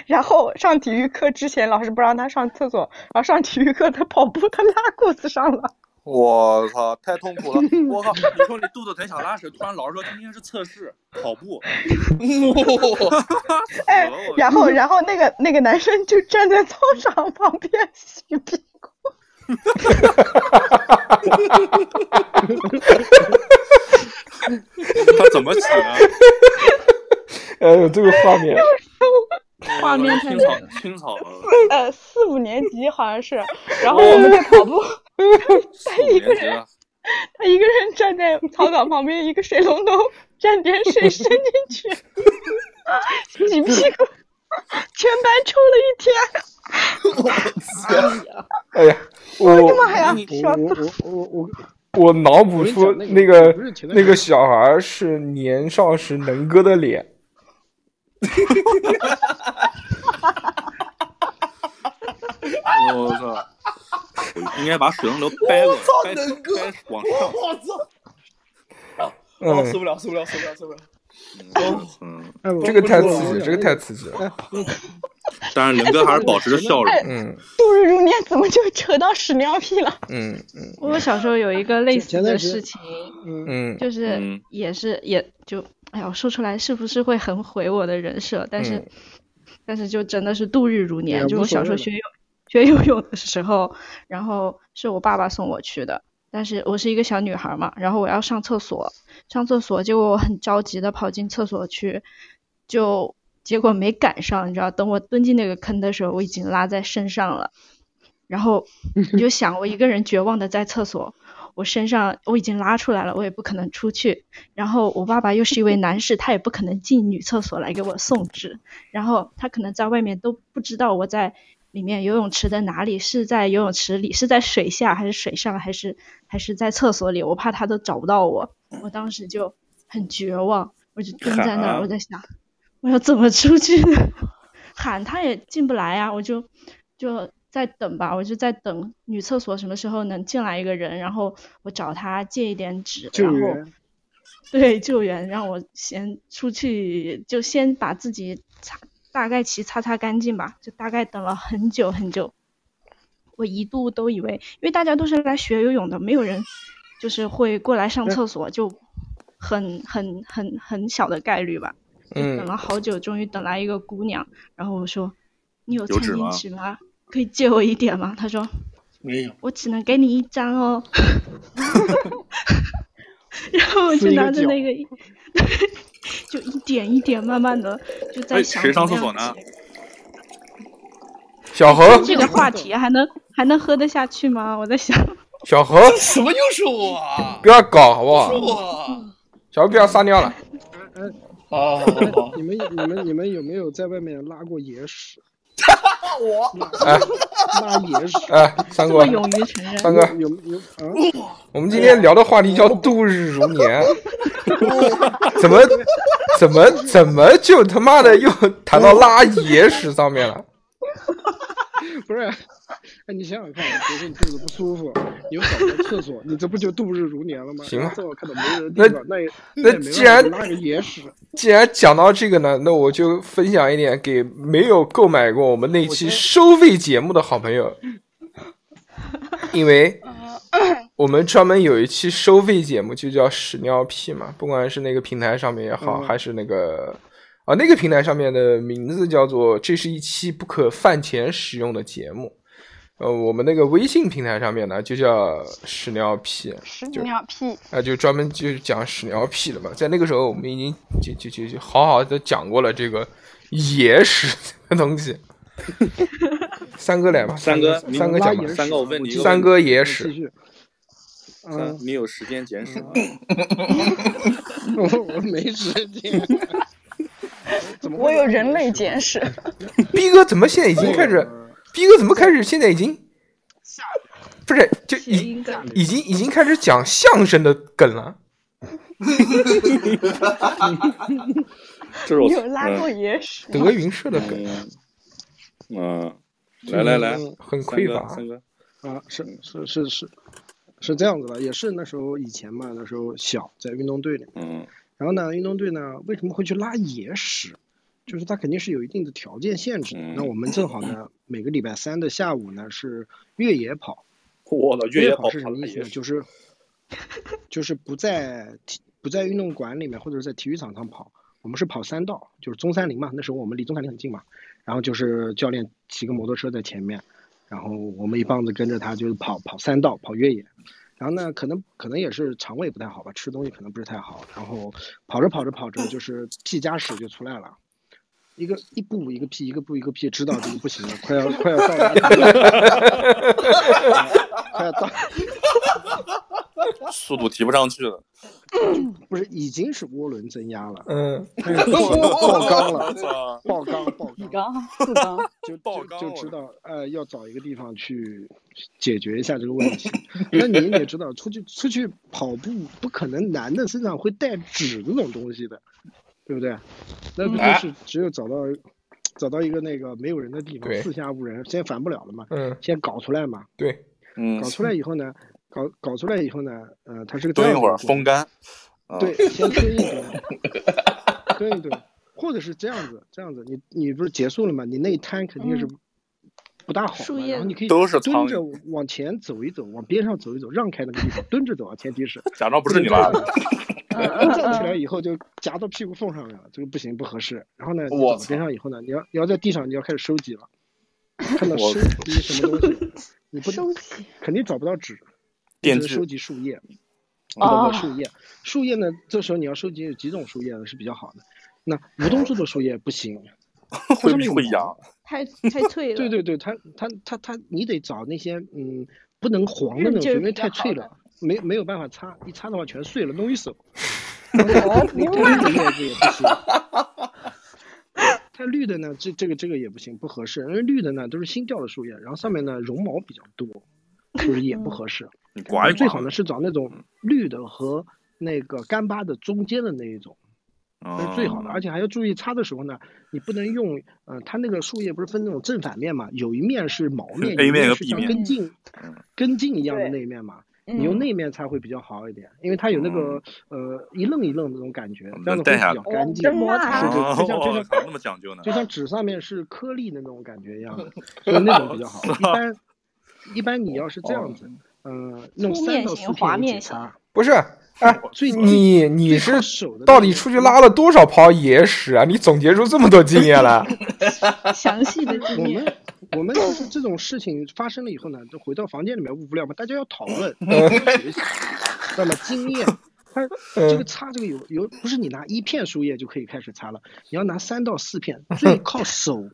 然后上体育课之前老师不让他上厕所，然后上体育课他跑步他拉裤子上了，我操，太痛苦了！我靠，你说你肚子疼想拉屎，突然老师说今天是测试跑步，哎然后然后那个那个男生就站在操场旁边洗屁股，他怎么洗呢？哎呦，这个画面，画面太美青草青草 呃，四五年级好像是，然后我们在跑步，他一个人，他一个人站在草场旁边一个水龙头，蘸点水伸进去，洗屁股，全班抽了一天。哎呀，我妈呀！我我我我我我脑补出那个那个小孩是年少时能哥的脸，我操！应该把水龙头掰过来，掰能哥掰往上。我操！哦，嗯受不了，受不了，受不了，受不了！嗯，这个太刺激，这个太刺激了。哎，当然冷哥还是保持着笑容。嗯度日如年，怎么就扯到屎尿屁了？嗯嗯我小时候有一个类似的事情，嗯，嗯，就是嗯也是也就哎呀，我说出来是不是会很毁我的人设？但是、嗯但是就真的是度日如年。就我小时候学游学游泳的时候，然后是我爸爸送我去的，但是我是一个小女孩嘛，然后我要上厕所，上厕所，结果我很着急的跑进厕所去，就结果没赶上，你知道，等我蹲进那个坑的时候，我已经拉在身上了。然后你就想，我一个人绝望的在厕所，我身上我已经拉出来了，我也不可能出去。然后我爸爸又是一位男士，他也不可能进女厕所来给我送纸。然后他可能在外面都不知道我在里面游泳池的哪里，是在游泳池里，是在水下还是水上，还是还是在厕所里？我怕他都找不到我。我当时就很绝望，我就蹲在那儿，我在想我要怎么出去呢？喊他也进不来啊，我就就在等吧，我就在等女厕所什么时候能进来一个人，然后我找他借一点纸，然后，对救援，让我先出去，就先把自己擦大概其擦擦干净吧，就大概等了很久很久。我一度都以为，因为大家都是来学游泳的，没有人就是会过来上厕所，就很很很很小的概率吧。嗯等嗯了好久，终于等来一个姑娘，然后我说：“你有餐巾纸吗？可以借我一点吗？”他说：“没有，我只能给你一张哦。然后我就拿着那个，就一点一点慢慢的就在哎，想谁上厕所呢？小何，这个话题还能还能喝得下去吗？我在想，小何，什么又是我啊？不要搞好不好是好？我小何不要撒尿了。啊！你们你们你们有没有在外面拉过野屎？我 哎拉野史？哎，三哥，勇于承认。三哥，有有啊？我们今天聊的话题叫度日如年，怎么怎么怎么就他妈的又谈到拉野史上面了？不是，哎，你想想看，比如说你肚子不舒服，你又找不到厕所，你这不就度日如年了吗？行啊看到没人的地方，那也那也没既然拉个野屎，既然讲到这个呢，那我就分享一点给没有购买过我们那期收费节目的好朋友，因为我们专门有一期收费节目，就叫屎尿屁嘛，不管是那个平台上面也好，嗯还是那个啊那个平台上面的名字叫做“这是一期不可饭前使用的节目”。呃，我们那个微信平台上面呢，就叫屎尿屁，屎尿屁，啊，就专门就是讲屎尿屁的嘛。在那个时候，我们已经就就就就好好的讲过了这个野史这个东西。三哥来吧，三哥三哥讲吧。三哥我问你三哥野继屎，续。三嗯，你有时间简史吗？我 我没时间。怎么我有人类简史。逼哥怎么现在已经开始？逼哥怎么开始？现在已经不是就已经，已经已经开始讲相声的梗了。这是我你有拉过嗯野屎？德云社的梗嗯嗯，来来来，嗯很匮乏。啊，是是是是是这样子的，也是那时候以前嘛，那时候小在运动队里，嗯然后呢，运动队呢为什么会去拉野屎？就是它肯定是有一定的条件限制的。嗯。那我们正好呢，每个礼拜三的下午呢是越野跑，我的越野跑跑是什么意思就是就是不在体不在运动馆里面或者是在体育场上跑，我们是跑三道，就是中山陵嘛，那时候我们离中山陵很近嘛，然后就是教练骑个摩托车在前面，然后我们一帮子跟着他就是跑跑三道，跑越野。然后呢，可能可能也是肠胃不太好吧，吃东西可能不是太好，然后跑着跑着跑着就是屁加屎就出来了，一个一步一个屁，一个步一个屁，知道这个不行了，快要 快要到了，快要到，速度提不上去了。不是已经是涡轮增压了，嗯，爆缸了，爆缸爆底缸，四、缸，就就爆缸就知道，呃，要找一个地方去解决一下这个问题。那你也知道，出去出去跑步，不可能男的身上会带纸这种东西的，对不对？那不就是只有找到找到一个那个没有人的地方，四下无人，先反不了了嘛，嗯，先搞出来嘛。对，嗯搞，出来以后呢，搞搞出来以后呢，呃，它是个这样蹲一会儿风干。啊对，先蹲一蹲，蹲一蹲，或者是这样子，这样子，你你不是结束了吗？你那一摊肯定是不大好嘛，树叶然后你可以都是蹲着往前走一走，往边上走一走，让开那个地方，蹲着走啊，前提是。假装不是你拉的。嗯嗯站起来嗯，以后就夹到屁股缝上面了，这个不行，不合适。然后呢，你我走到边上以后呢，你要你要在地上你要开始收集了，看到我收集什么东西，你不收集肯定找不到纸，电锯只是收集树叶。哦包括树叶，树叶呢，这时候你要收集有几种树叶呢是比较好的。那梧桐树的树叶不行，它会上面有毛会痒。太太脆了。对对对，它它它它，你得找那些嗯不能黄的那种，因为太脆了，没没有办法擦，一擦的话全碎了，弄一手。哦你明太绿的叶子也不行，太绿的呢，这这个这个也不行，不合适，因为绿的呢都是新掉的树叶，然后上面呢绒毛比较多，就是也不合适。你刮一刮。最好呢是找那种绿的和那个干巴的中间的那一种，是最好的。而且还要注意擦的时候呢，你不能用，呃，它那个树叶不是分那种正反面嘛，有一面是毛 面一是像面和 B 面根茎嗯根茎一样的那一面嘛。你用嗯那面擦会比较好一点，因为它有那个呃一愣一愣的那种感觉，这样子会比较干净。真摩擦是哦就就像就像那么讲究呢就。像纸上面是颗粒的那种感觉一样的，所以那种比较好。一般一般你要是这样子，嗯，弄三面型到四片一滑面型起擦，不是，哎，最你你最是到底出去拉了多少泡野屎啊？你总结出这么多经验来？详细的经我验。们我们就是这种事情发生了以后呢，就回到房间里面无聊嘛，大家要讨论，学习，那么经验。它这个擦这个有有不是你拿一片树叶就可以开始擦了，你要拿三到四片，最靠手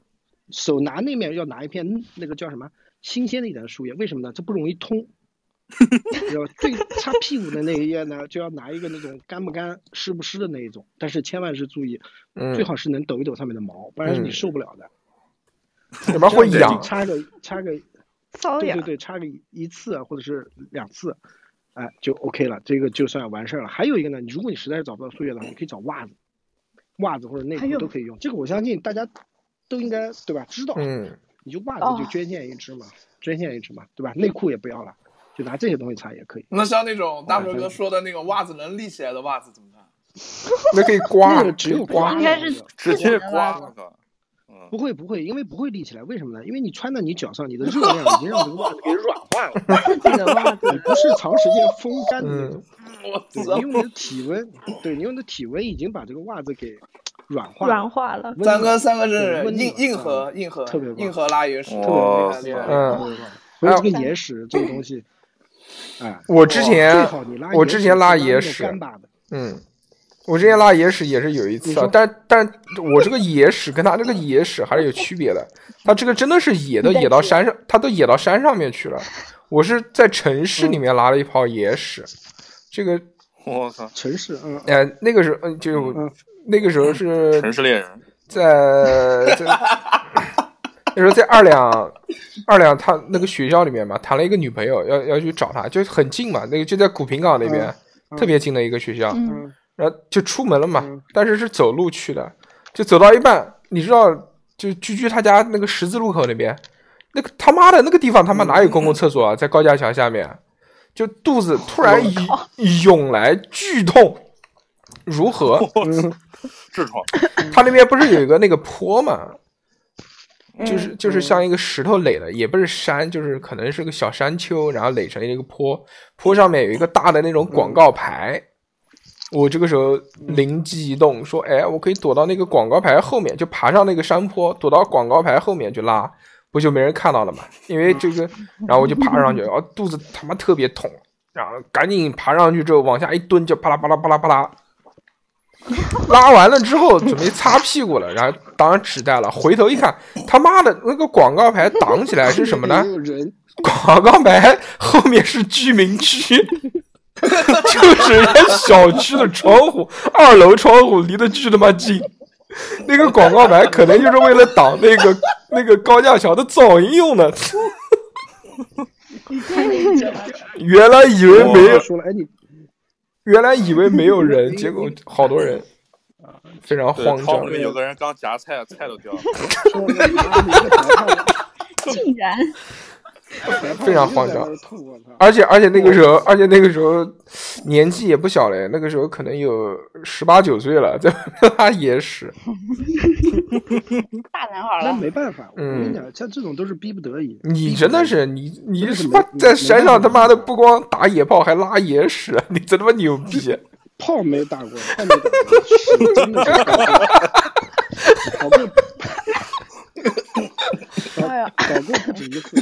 手拿那面要拿一片那个叫什么新鲜的一点的树叶，为什么呢？这不容易通。然后最擦屁股的那一页呢，就要拿一个那种干不干、湿不湿的那一种，但是千万是注意，嗯最，好是能抖一抖上面的毛，不然是你嗯受不了的。要不然会痒。擦个擦个，瘙痒。对对对，擦个一次啊或者是两次，哎就 OK 了，这个就算完事儿了。还有一个呢，如果你实在是找不到素叶的话，你可以找袜子，袜子或者内裤都可以用。这个我相信大家都应该对吧？知道，嗯，你就袜子就哦捐献一只嘛，捐献一只嘛，对吧？内裤也不要了，就拿这些东西擦也可以。那像那种大哲哦哥说的那个袜子能立起来的袜子怎么办？那可以刮那个，只有刮应该是直接刮，不会不会，因为不会立起来，为什么呢？因为你穿在你脚上，你的热量已经让这个袜子给软化了，这个袜子不是长时间风干的那种。你！用你的体温，对你用你的体温已经把这个袜子给软化了，软化了，三哥，三哥对是硬硬核硬核特别棒硬核拉野屎，哇厉害厉害嗯对吧？所以这个野屎这个东西，哎，我之前我之前拉野野屎干巴的，嗯，我之前拉野屎也是有一次啊，但但我这个野屎跟他这个野屎还是有区别的，他这个真的是野都野到山上，他都野到山上面去了。我是在城市里面拉了一泡野屎，这个我靠！城市，嗯，呃那个时候嗯就嗯。那个时候是城市猎人，在在那时候在二两二两他那个学校里面嘛，谈了一个女朋友，要要去找他，就很近嘛，那个就在古平港那边，嗯特别近的一个学校。然后就出门了嘛，嗯但是是走路去的，就走到一半，你知道，就居居他家那个十字路口那边，那个他妈的那个地方他妈哪有公共厕所啊？在高架桥下面，就肚子突然涌涌来剧痛，如何？嗯 痔疮，他那边不是有一个那个坡嘛，就是嗯就是像一个石头垒的，也不是山，就是可能是个小山丘，然后垒成一个坡，坡上面有一个大的那种广告牌。我这个时候灵机一动，说：“哎，我可以躲到那个广告牌后面，就爬上那个山坡，躲到广告牌后面去拉，不就没人看到了嘛？因为这个，然后我就爬上去，然后肚子他妈特别痛，然后赶紧爬上去之后往下一蹲，就啪啦啪啦啪啦啪啦，拉完了之后准备擦屁股了，然后当然纸袋了，回头一看，他妈的那个广告牌挡起来是什么呢 广告牌后面是居民区，就是人家小区的窗户，二楼窗户离得巨他妈近。那个广告牌可能就是为了挡那个那个高架桥的噪音用的。原来以为没有，哎你原来以为没有人，结果好多人，非常对，慌张窗里。面有个人刚夹菜，菜都掉了。竟然 非常慌张！而且而且那个时候，而且那个时候年纪也不小嘞，那个时候可能有十八九岁了，在拉野屎。大男孩那。没办法，我嗯跟你讲，像这种都是逼不得已。你真的是你你真的是他妈在山上他妈的不光打野炮还拉野屎，你真他妈牛逼！炮没打过，炮没打过，屎真的是哎呀，搞过不止一次，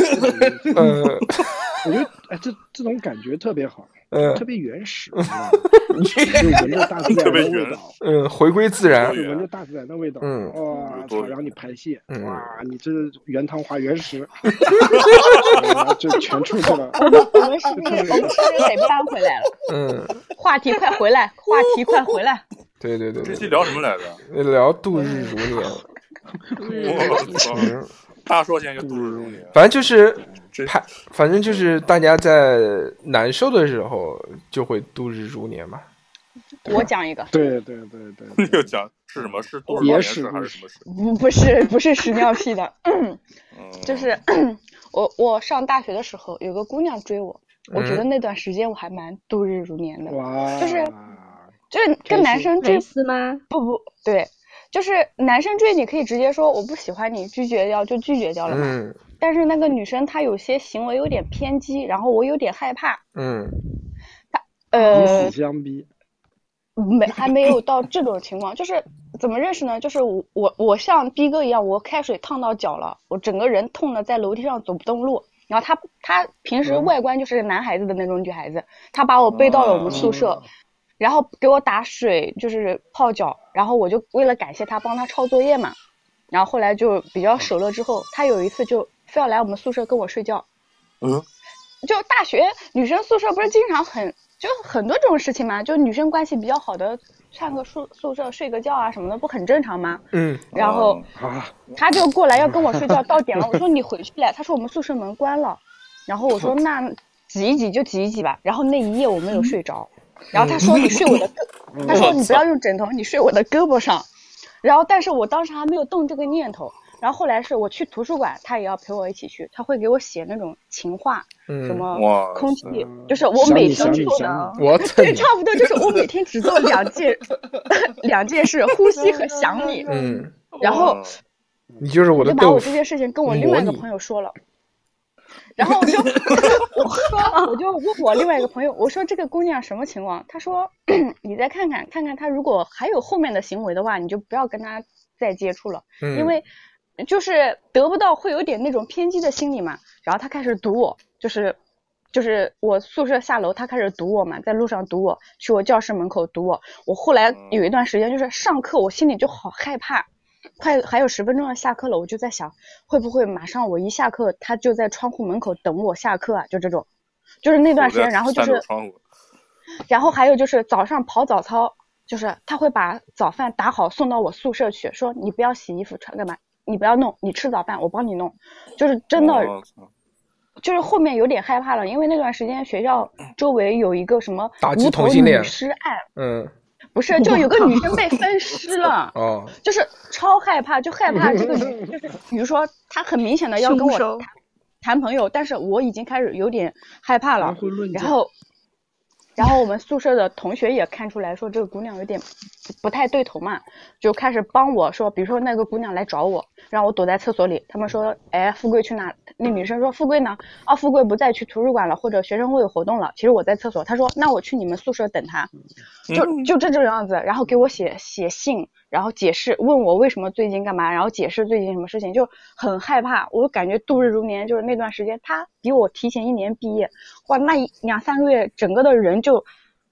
我觉得哎，这这种感觉特别好，嗯特别原始，闻着大自然的味特别原道，嗯，回归自然就。闻着大自然的味道，嗯哇操！然后你排泄，嗯哇，你这原汤化原食，然后就全出去了。我们是不是我们是不是得搬回来了？嗯，话题快回来，话题快回来。对对对对这期聊什么来着？聊度日如年。我操！嗯，大硕现在就度日如年。反正就是这拍，反正就是大家在难受的时候就会度日如年嘛。我讲一个，对对对对 又讲是什么？是度日如年事还是什么事？不不是不是屎尿屁的，嗯，就是 我我上大学的时候，有个姑娘追我，我觉得嗯那段时间我还蛮度日如年的，就是就是跟男生追蕾丝吗？不不对，就是男生追你可以直接说我不喜欢你，拒绝掉就拒绝掉了嘛。嗯但是那个女生她有些行为有点偏激，然后我有点害怕。嗯以呃死，相逼，没还没有到这种情况，就是怎么认识呢？就是我我我像逼哥一样，我开水烫到脚了，我整个人痛的在楼梯上走不动路。然后她她平时外观就是男孩子的那种女孩子，她把我背到了我们宿舍，然后给我打水就是泡脚，然后我就为了感谢他帮他抄作业嘛，然后后来就比较熟了之后，他有一次就非要来我们宿舍跟我睡觉，嗯，就大学女生宿舍不是经常很就很多这种事情嘛，就女生关系比较好的上个宿宿舍睡个觉啊什么的，不很正常吗？嗯。然后啊，他就过来要跟我睡觉，到点了，我说你回去了，他说我们宿舍门关了，然后我说 那挤一挤就挤一挤吧，然后那一夜我没有睡着，然后他说你睡我的胳，他说你不要用枕头，你睡我的胳膊上，然后但是我当时还没有动这个念头。然后后来是我去图书馆，他也要陪我一起去，他会给我写那种情话，嗯，什么空气，就是我每天做的，我对，差不多就是我每天只做两件 两件事，呼吸和想你。嗯，然后你就是我我的就把我这。件事情跟我另外一个朋友说了，然后我就 我说我就问我另外一个朋友，我说这个姑娘什么情况？他说 你再看看看看她如果还有后面的行为的话，你就不要跟她再接触了，嗯因为就是得不到会有点那种偏激的心理嘛。然后他开始堵我，就是。就是我宿舍下楼，他开始堵我嘛，在路上堵我，去我教室门口堵我。我后来有一段时间，就是上课，我心里就好害怕，快还有十分钟要下课了，我就在想，会不会马上我一下课，他就在窗户门口等我下课啊？就这种，就是那段时间，然后就是，然后还有就是早上跑早操，就是他会把早饭打好送到我宿舍去，说你不要洗衣服穿干嘛，你不要弄，你吃早饭我帮你弄，就是真的。就是后面有点害怕了，因为那段时间学校周围有一个什么无头女尸案，嗯，不是，就有个女生被分尸了。哦，就是超害怕，就害怕这个女，就是比如说她很明显的要跟我谈谈朋友，但是我已经开始有点害怕了然后，然后我们宿舍的同学也看出来说这个姑娘有点不不太对头嘛，就开始帮我说，比如说那个姑娘来找我，让我躲在厕所里，他们说，哎，富贵去哪？那女生说富贵呢？啊，富贵不在，去图书馆了，或者学生会有活动了。其实我在厕所，他说那我去你们宿舍等他，就就这种样子，然后给我写写信，然后解释问我为什么最近干嘛，然后解释最近什么事情，就很害怕。我感觉度日如年，就是那段时间，他比我提前一年毕业，哇，那一两三个月，整个的人就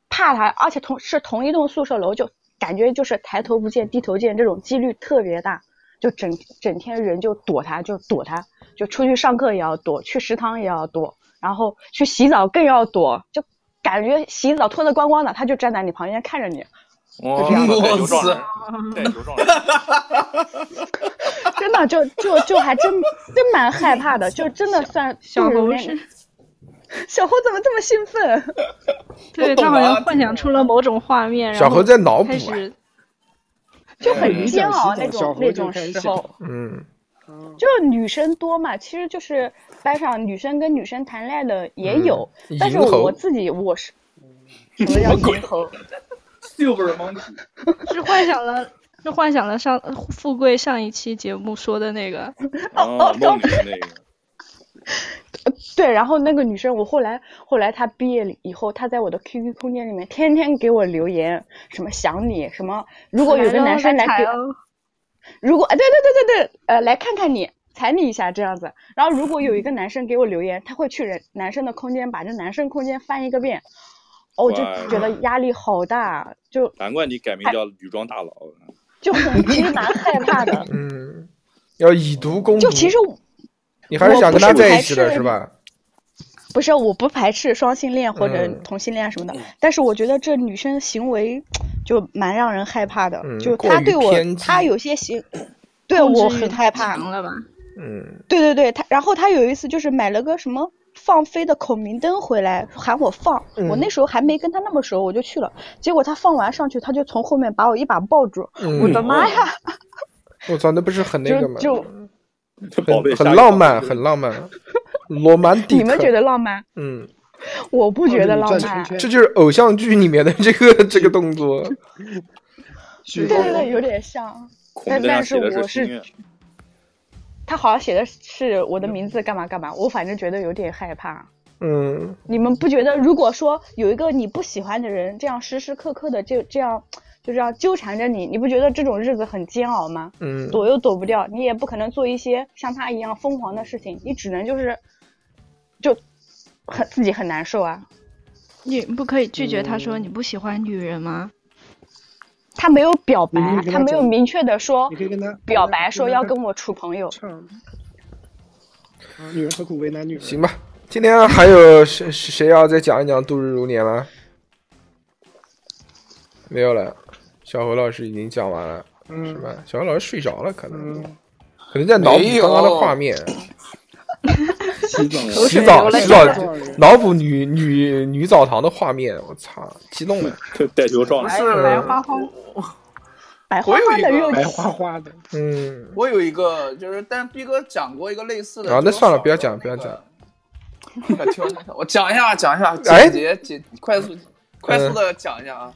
怕他，而且同是同一栋宿舍楼，就感觉就是抬头不见低头见，这种几率特别大，就整整天人就躲他，就躲他，就出去上课也要躲，去食堂也要躲，然后去洗澡更要躲，就感觉洗澡脱得光光的，他就站在你旁边看着你，我带球撞人操！，带球撞人，真的就就就还真真蛮害怕的，就真的算小就是有点猴是，小猴怎么这么兴奋？对他好像幻想出了某种画面，小然后何在脑补啊，开始就很嗯煎熬那种那种时候。嗯。嗯就是女生多嘛，其实就是班上女生跟女生谈恋爱的也有，嗯。但是我自己我是什么叫银猴？Silver Monkey，是幻想了，是幻想了上富贵上一期节目说的那个，哦，梦里的那个，对，然后那个女生，我后来后来她毕业了以后，她在我的 QQ 空间里面天天给我留言，什么想你，什么如果有个男生来给，哦如果啊对对对对对，呃来看看你，踩你一下这样子。然后如果有一个男生给我留言，他会去人男生的空间把这男生空间翻一个遍，哦，我就觉得压力好大，就难怪你改名叫女装大佬。就很其实蛮害怕的。嗯，要以毒攻毒。就其实你还是想跟他在一起的我不是排斥是吧？不是，我不排斥双性恋或者嗯同性恋什么的，但是我觉得这女生行为就蛮让人害怕的，嗯就她对我她有些行，对我很害怕。了吧？嗯对对对，她然后她有一次就是买了个什么放飞的孔明灯回来，喊我放，嗯我那时候还没跟她那么熟，我就去了，结果她放完上去，她就从后面把我一把抱住，嗯我的妈呀！我操，那不是很那个吗？就就宝贝很很浪漫，很浪漫，罗曼蒂克。你们觉得浪漫？嗯，我不觉得浪漫这就是偶像剧里面的这个这个动作。举对对对，有点像。但但是我是。他好像写的是我的名字干嘛干嘛，我反正觉得有点害怕。嗯你们不觉得，如果说有一个你不喜欢的人，这样时时刻刻的就这样就这样纠缠着你，你不觉得这种日子很煎熬吗？嗯，躲又躲不掉，你也不可能做一些像他一样疯狂的事情，你只能就是就很自己很难受啊。你不可以拒绝他嗯说你不喜欢女人吗？他没有表白他他没有明确的说你可以跟他表白说要跟我我处朋友。啊，女人何苦为难女人？行吧。今天还有谁谁要再讲一讲度日如年吗？没有了，小何老师已经讲完了，是嗯吧？小何老师睡着了，可能。嗯，可能在脑补刚刚的画面，洗澡洗澡洗澡脑补女女女澡堂的画面，我操，激动了。带球是白花花，白花花的肉白花花的，嗯，我有一个，就是，但是逼哥讲过一个类似的。啊那算了不要讲不要那个。听我讲一下，讲一下，哎。简洁简快速快速的讲一下啊。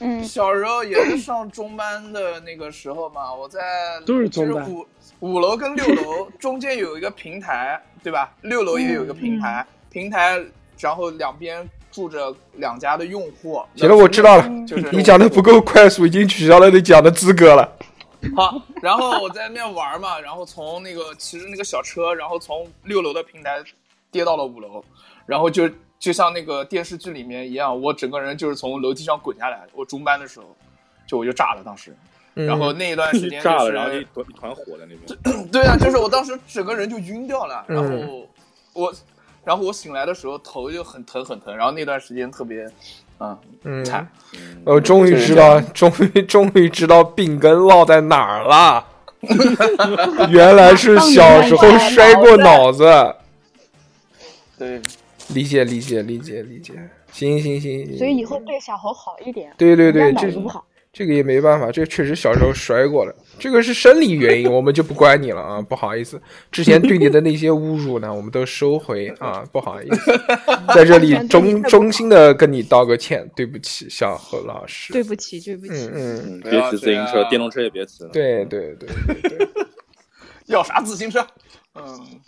嗯，小时候也是上中班的那个时候嘛，我在都是中班就是五五楼跟六楼中间有一个平台，对吧？六楼也有一个平台，平台然后两边住着两家的用户。行了，我知道了，就是你讲的不够快速，已经取消了你讲的资格了。好，然后我在那边玩嘛，然后从那个骑着那个小车，然后从六楼的平台跌到了五楼，然后就就像那个电视剧里面一样，我整个人就是从楼梯上滚下来。我中班的时候，就我就炸了当时，嗯然后那一段时间、就是、炸了，然后一团一团火在那边。对啊，就是我当时整个人就晕掉了，然后嗯我，然后我醒来的时候头就很疼很疼，然后那段时间特别，啊、嗯惨，我终于知道，终于终于知道病根落在哪儿了。原来是小时候摔过脑子。对，理解理解理解理解，行行行行。所以以后对小猴好一点。对对对，这人家脑子不好。这个也没办法，这个确实小时候摔过了，这个是生理原因，我们就不怪你了啊，不好意思，之前对你的那些侮辱呢，我们都收回啊，不好意思，在这里衷衷心的跟你道个歉，对不起，小何老师。对不起，对不起。嗯别骑自行车，电动车也别骑了。对对对对对，要啥自行车？嗯，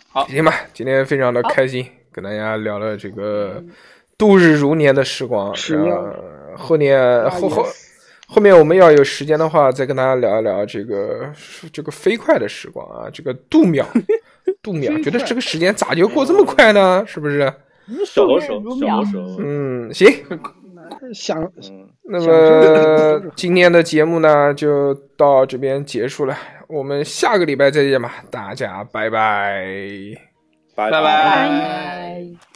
好，行吧，今天非常的开心，跟大家聊了这个度日如年的时光，是然后后年后后。后面我们要有时间的话，再跟大家聊一聊这个这个飞快的时光啊，这个度秒，度秒，觉得这个时间咋就过这么快呢？是不是？嗯，行，想嗯，那么今天的节目呢就到这边结束了，我们下个礼拜再见吧，大家拜拜拜拜。